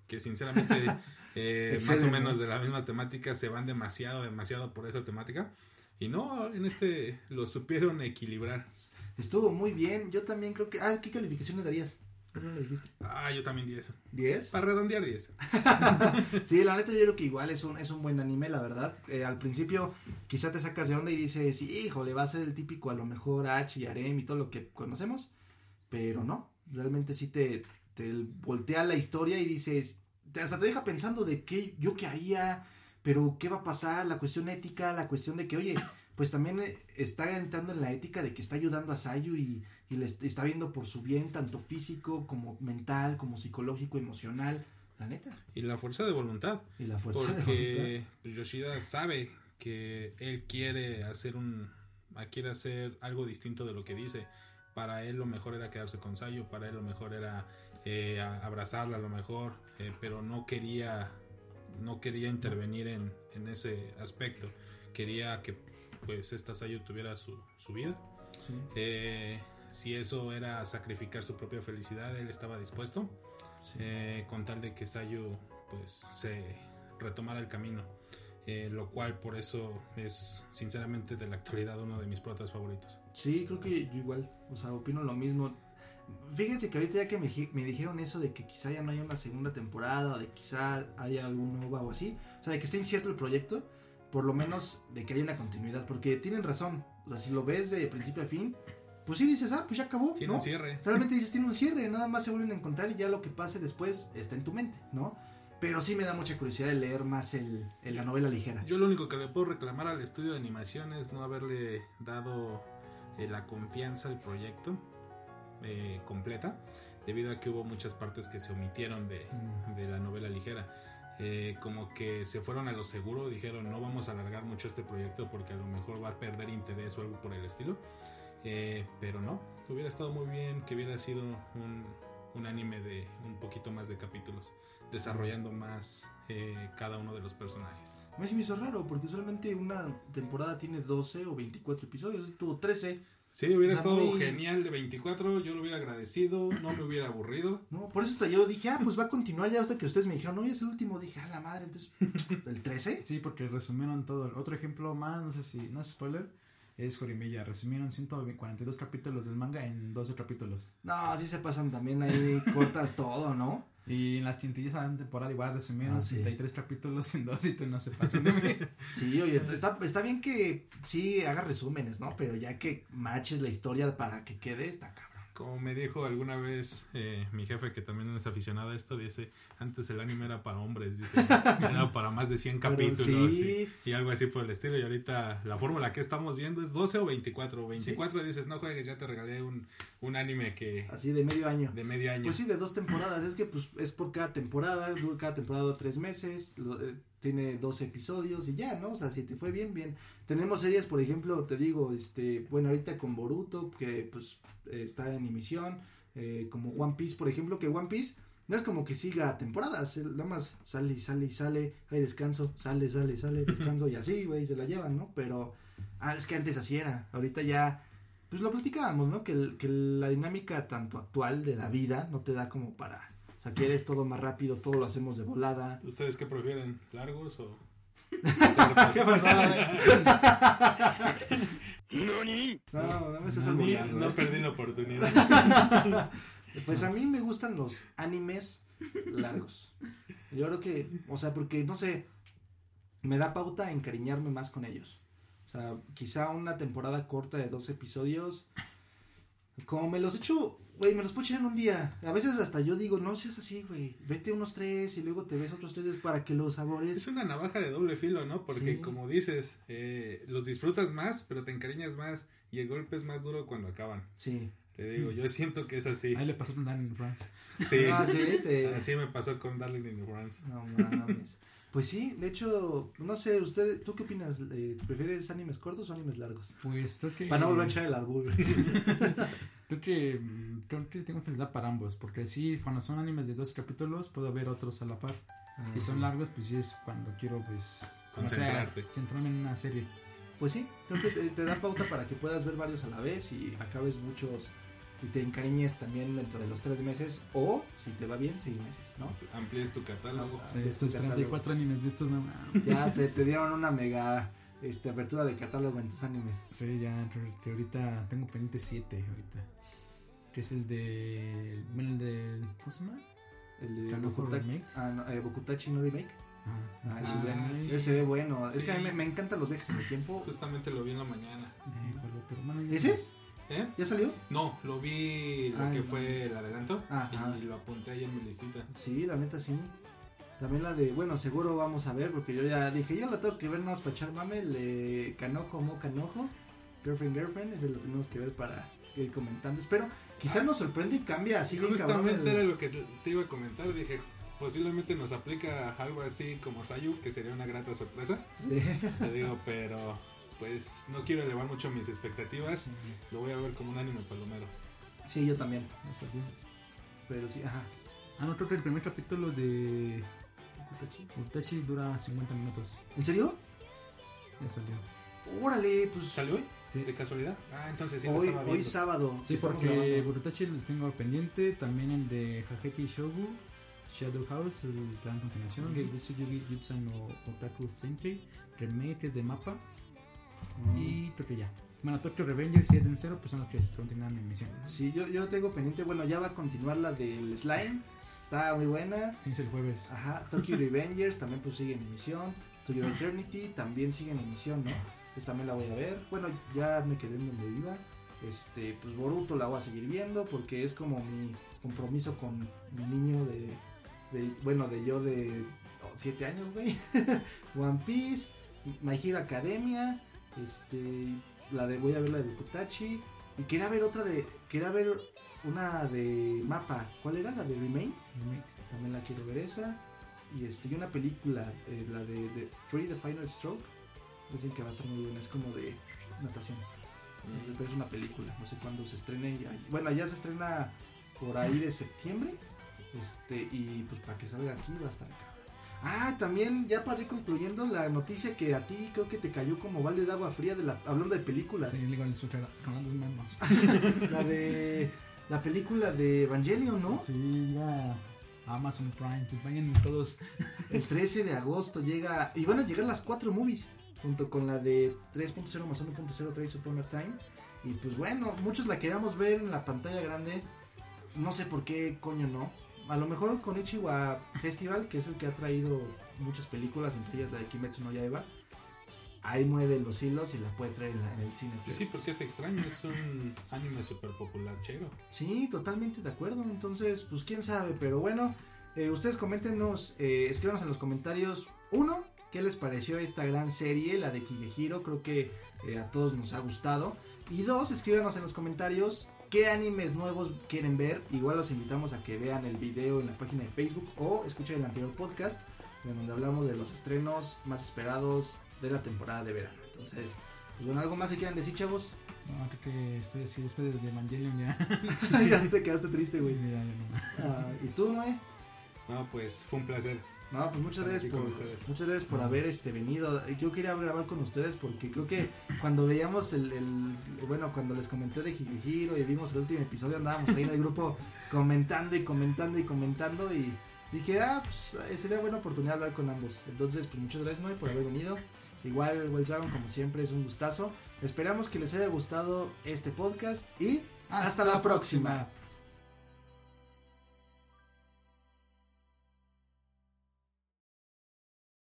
que sinceramente eh, más o menos ¿no? de la misma temática se van demasiado, demasiado por esa temática. Y no, en este lo supieron equilibrar. Estuvo muy bien. Yo también creo que. Ah, ¿qué calificación le darías? Ah, yo también 10. ¿10? Para redondear 10. Sí, la neta yo creo que igual es un, es un buen anime, la verdad. Eh, al principio quizá te sacas de onda y dices, híjole, va a ser el típico a lo mejor H y Arem y todo lo que conocemos. Pero no, realmente sí te, te voltea la historia y dices, te, hasta te deja pensando de qué, yo qué haría, pero qué va a pasar, la cuestión ética, la cuestión de que, oye, pues también eh, está entrando en la ética de que está ayudando a Sayu y, y le est- está viendo por su bien, tanto físico como mental, como psicológico, emocional, la neta. Y la fuerza de voluntad. Y la fuerza de voluntad. Porque pues, Yoshida sabe que él quiere hacer un ah, quiere hacer algo distinto de lo que dice. Para él lo mejor era quedarse con Sayo, para él lo mejor era eh, abrazarla a lo mejor, eh, pero no quería no quería intervenir en, en ese aspecto. Quería que pues esta Sayo tuviera su, su vida. Sí. Eh, si eso era sacrificar su propia felicidad, él estaba dispuesto Sí. eh, con tal de que Sayu pues se retomara el camino eh, lo cual por eso es sinceramente de la actualidad uno de mis protas favoritos Sí, creo que yo igual, o sea, opino lo mismo. Fíjense que ahorita ya que me, me dijeron eso de que quizá ya no haya una segunda temporada, de quizá haya algún OVA o así, o sea, de que esté incierto el proyecto, por lo menos de que haya una continuidad, porque tienen razón, o sea, si lo ves de principio a fin, pues sí dices, ah, pues ya acabó, tiene ¿no? un cierre Realmente dices, tiene un cierre, nada más se vuelven a encontrar y ya lo que pase después está en tu mente, ¿no? Pero sí me da mucha curiosidad de leer más el, el- la novela ligera. yo lo único que le puedo reclamar al estudio de animación es no haberle dado eh, la confianza al proyecto eh, completa debido a que hubo muchas partes que se omitieron de, Mm. de la novela ligera. Eh, como que se fueron a lo seguro, dijeron no vamos a alargar mucho este proyecto porque a lo mejor va a perder interés o algo por el estilo. Eh, pero no, hubiera estado muy bien que hubiera sido un, un anime de un poquito más de capítulos, desarrollando más eh, cada uno de los personajes. A mí se me hizo raro, porque usualmente una temporada tiene 12 o 24 episodios, tuvo 13. Sí, hubiera O sea, estado muy- genial de 24, yo lo hubiera agradecido, no me hubiera aburrido. No, por eso hasta yo dije, ah, pues va a continuar ya hasta que ustedes me dijeron, no, ya es el último. Dije, a la madre, entonces, ¿el 13? Sí, porque resumieron todo. Otro ejemplo más, no sé si, no es spoiler, es Jorimilla. Resumieron 142 capítulos del manga en 12 capítulos. No, así se pasan también ahí, cortas todo, ¿no? Y en las quintillas de la temporada igual resumieron Ah, sí. 33 capítulos en 12 y tú no se pasan de mí. Sí, oye, está, está bien que sí haga resúmenes, ¿no? Pero ya que maches la historia para que quede, está cabrón. Como me dijo alguna vez eh, mi jefe, que también es aficionado a esto, dice, antes el anime era para hombres, dice, era para más de 100 Pero capítulos sí. y, y algo así por el estilo. Y ahorita la fórmula que estamos viendo es 12 o 24. 24 dices, no juegues, ya te regalé un, un anime que Así de medio año. de medio año. Pues sí, de dos temporadas. Es que pues es por cada temporada. Cada temporada tres meses. lo- eh, tiene 12 episodios y ya, ¿no? O sea, si te fue bien, bien. Tenemos series, por ejemplo, te digo, este, bueno, ahorita con Boruto, que pues eh, está en emisión. eh, como One Piece, por ejemplo, que One Piece no es como que siga temporadas. Nada más sale y sale y sale. Hay descanso, sale, sale, sale, descanso y así, güey, se la llevan, ¿no? Pero, ah, es que antes así era. Ahorita ya pues lo platicábamos, ¿no? Que, que la dinámica tanto actual de la vida no te da como para, sea, quieres todo más rápido, todo lo hacemos de volada. ¿Ustedes qué prefieren? ¿Largos o...? ¿Qué No, no me estás albureando, no ¿eh? perdí la oportunidad. Pues a mí me gustan los animes largos. Yo creo que, o sea, porque, no sé, me da pauta a encariñarme más con ellos. O sea, quizá una temporada corta de dos episodios, como me los echo, güey, me los puedo echar en un día. A veces hasta yo digo, no seas así, güey, vete unos tres y luego te ves otros tres para que los sabores. Es una navaja de doble filo, ¿no? Porque Sí. como dices, eh, los disfrutas más, pero te encariñas más y el golpe es más duro cuando acaban. Sí. Te digo, yo siento que es así. Ahí le pasó un Dan en France. Sí, Ah, sí, te... así me pasó con Darling in France. No mames. Pues sí, de hecho, no sé, usted, ¿tú qué opinas? Eh, ¿Prefieres animes cortos o animes largos? Pues que. Para no volver a echar el albur. Creo que, mm, creo que tengo felicidad para ambos. Porque sí, cuando son animes de dos capítulos, puedo ver otros a la par. Y son largos, pues sí es cuando quiero, pues. Concentrarte. Centrarme en una serie. Pues sí, creo que te, te da pauta para que puedas ver varios a la vez y acabes muchos y te encariñes también dentro de los tres meses o, si te va bien, seis meses, ¿no? Amplíes tu catálogo. Ah, Sí, estos catálogo. 34 animes vistos, no mames. Ya te, te dieron una mega este, apertura de catálogo en tus animes. Sí, ya, que- ahorita tengo pendiente 7 ahorita. Que es el de. Bueno, el de. ¿Cómo se llama? El de Bokuta- Remake. ah, no, eh, Bokutachi no Remake. Ah, Ah, ah, sí. ese se ve bueno. Es que a mí Sí. me, me encantan los viajes en el tiempo. Justamente lo vi en la mañana. eh, ¿cuál otro? Bueno, ¿Ese? no- ¿Eh? ¿Ya salió? No, lo vi lo Ah, que no. fue el adelanto Ajá. y lo apunté ahí en mi listita. Sí, la neta sí. También la de, bueno, seguro vamos a ver, porque yo ya dije, yo la tengo que ver más para echar mame, el de Canojo, Mo Canojo, Girlfriend, Girlfriend, ese lo tenemos que ver para ir comentando. Espero, quizás nos sorprende y cambia así bien cabrón. Justamente el- era lo que te iba a comentar. Dije, posiblemente nos aplica algo así como Sayu, que sería una grata sorpresa. Sí. Te digo, pero pues no quiero elevar mucho mis expectativas. Lo voy a ver como un anime palomero. Sí, yo también, pero sí, ajá. Ah, no, creo que el primer capítulo de Utachi dura 50 minutos. ¿En serio? Ya salió. Órale, pues ¿Salió hoy? Sí, ¿De casualidad? Ah, entonces sí hoy, hoy sábado. sí porque. Burutachi lo tengo pendiente. También el de Hageki Shogu, Shadow House, el plan continuación. Geibutsu Yugi Jutsu no Otaku Sentry, Remake es de mapa. Mm. Y creo que ya. Bueno, Tokyo Revengers y Eden Zero pues son los que continúan en emisión. Sí, yo, yo tengo pendiente, bueno, ya va a continuar la del Slime, está muy buena. Es el jueves. Ajá, Tokyo Revengers también pues sigue en emisión. Tokyo Eternity también sigue en emisión, ¿no? Pues también la voy a ver. Bueno, ya me quedé en donde iba. Este, pues Boruto la voy a seguir viendo porque es como mi compromiso con mi niño de, de bueno, de yo de 7 años, güey. One Piece, My Hero Academia, este, la de voy a ver la de Bukutachi y quería ver otra de quería ver una de mapa. ¿Cuál era? La de Remain. Remake. También la quiero ver esa. Y este, y una película, eh, la de, de Free the Final Stroke. Dicen que va a estar muy buena, es como de natación. Sé, pero es una película, no sé cuándo se estrene. Bueno, ya se estrena por ahí de septiembre. Este, y pues para que salga aquí va a estar acá. Ah, también, ya para ir concluyendo, la noticia que a ti creo que te cayó como balde de agua fría de la, hablando de películas. Sí, el con las dos manos. La de la película de Evangelion, ¿no? Sí, ya Amazon Prime, pues vayan todos. El 13 de agosto llega. Y van a llegar las cuatro movies. Junto con la de 3.0 más 1.0 Trace Upon a Time. Y pues bueno, muchos la queríamos ver en la pantalla grande. No sé por qué coño no. A lo mejor con Ichiwa Festival, que es el que ha traído muchas películas, entre ellas la de Kimetsu no Yaiba. Ahí mueve los hilos y la puede traer en, la- en el cine. Pues sí, porque es extraño, es un anime súper popular, chero. Sí, totalmente de acuerdo. Entonces, pues quién sabe, pero bueno, eh, ustedes coméntenos, eh, escríbanos en los comentarios. Uno, ¿qué les pareció esta gran serie, la de Higehiro? Creo que eh, a todos nos ha gustado. Y dos, escríbanos en los comentarios qué animes nuevos quieren ver. Igual los invitamos a que vean el video en la página de Facebook o escuchen el anterior podcast, en donde hablamos de los estrenos más esperados de la temporada de verano. Entonces, pues bueno, ¿algo más que quieran decir, chavos? No, creo que estoy así después de, de Evangelion ya. ya te quedaste triste, güey. Ya, ya no. Ah, ¿Y tú, Noé? No, pues fue un placer. No, pues muchas gracias por, muchas gracias por haber este venido. Yo quería grabar con ustedes porque creo que cuando veíamos el, el- bueno, cuando les comenté de Higehiro y vimos el último episodio andábamos ahí en el grupo comentando y comentando y comentando y dije, ah, pues eh, sería buena oportunidad hablar con ambos. Entonces, pues muchas gracias, Noé, por haber venido. Igual, Wild Dragon, como siempre, es un gustazo. Esperamos que les haya gustado este podcast y hasta la próxima.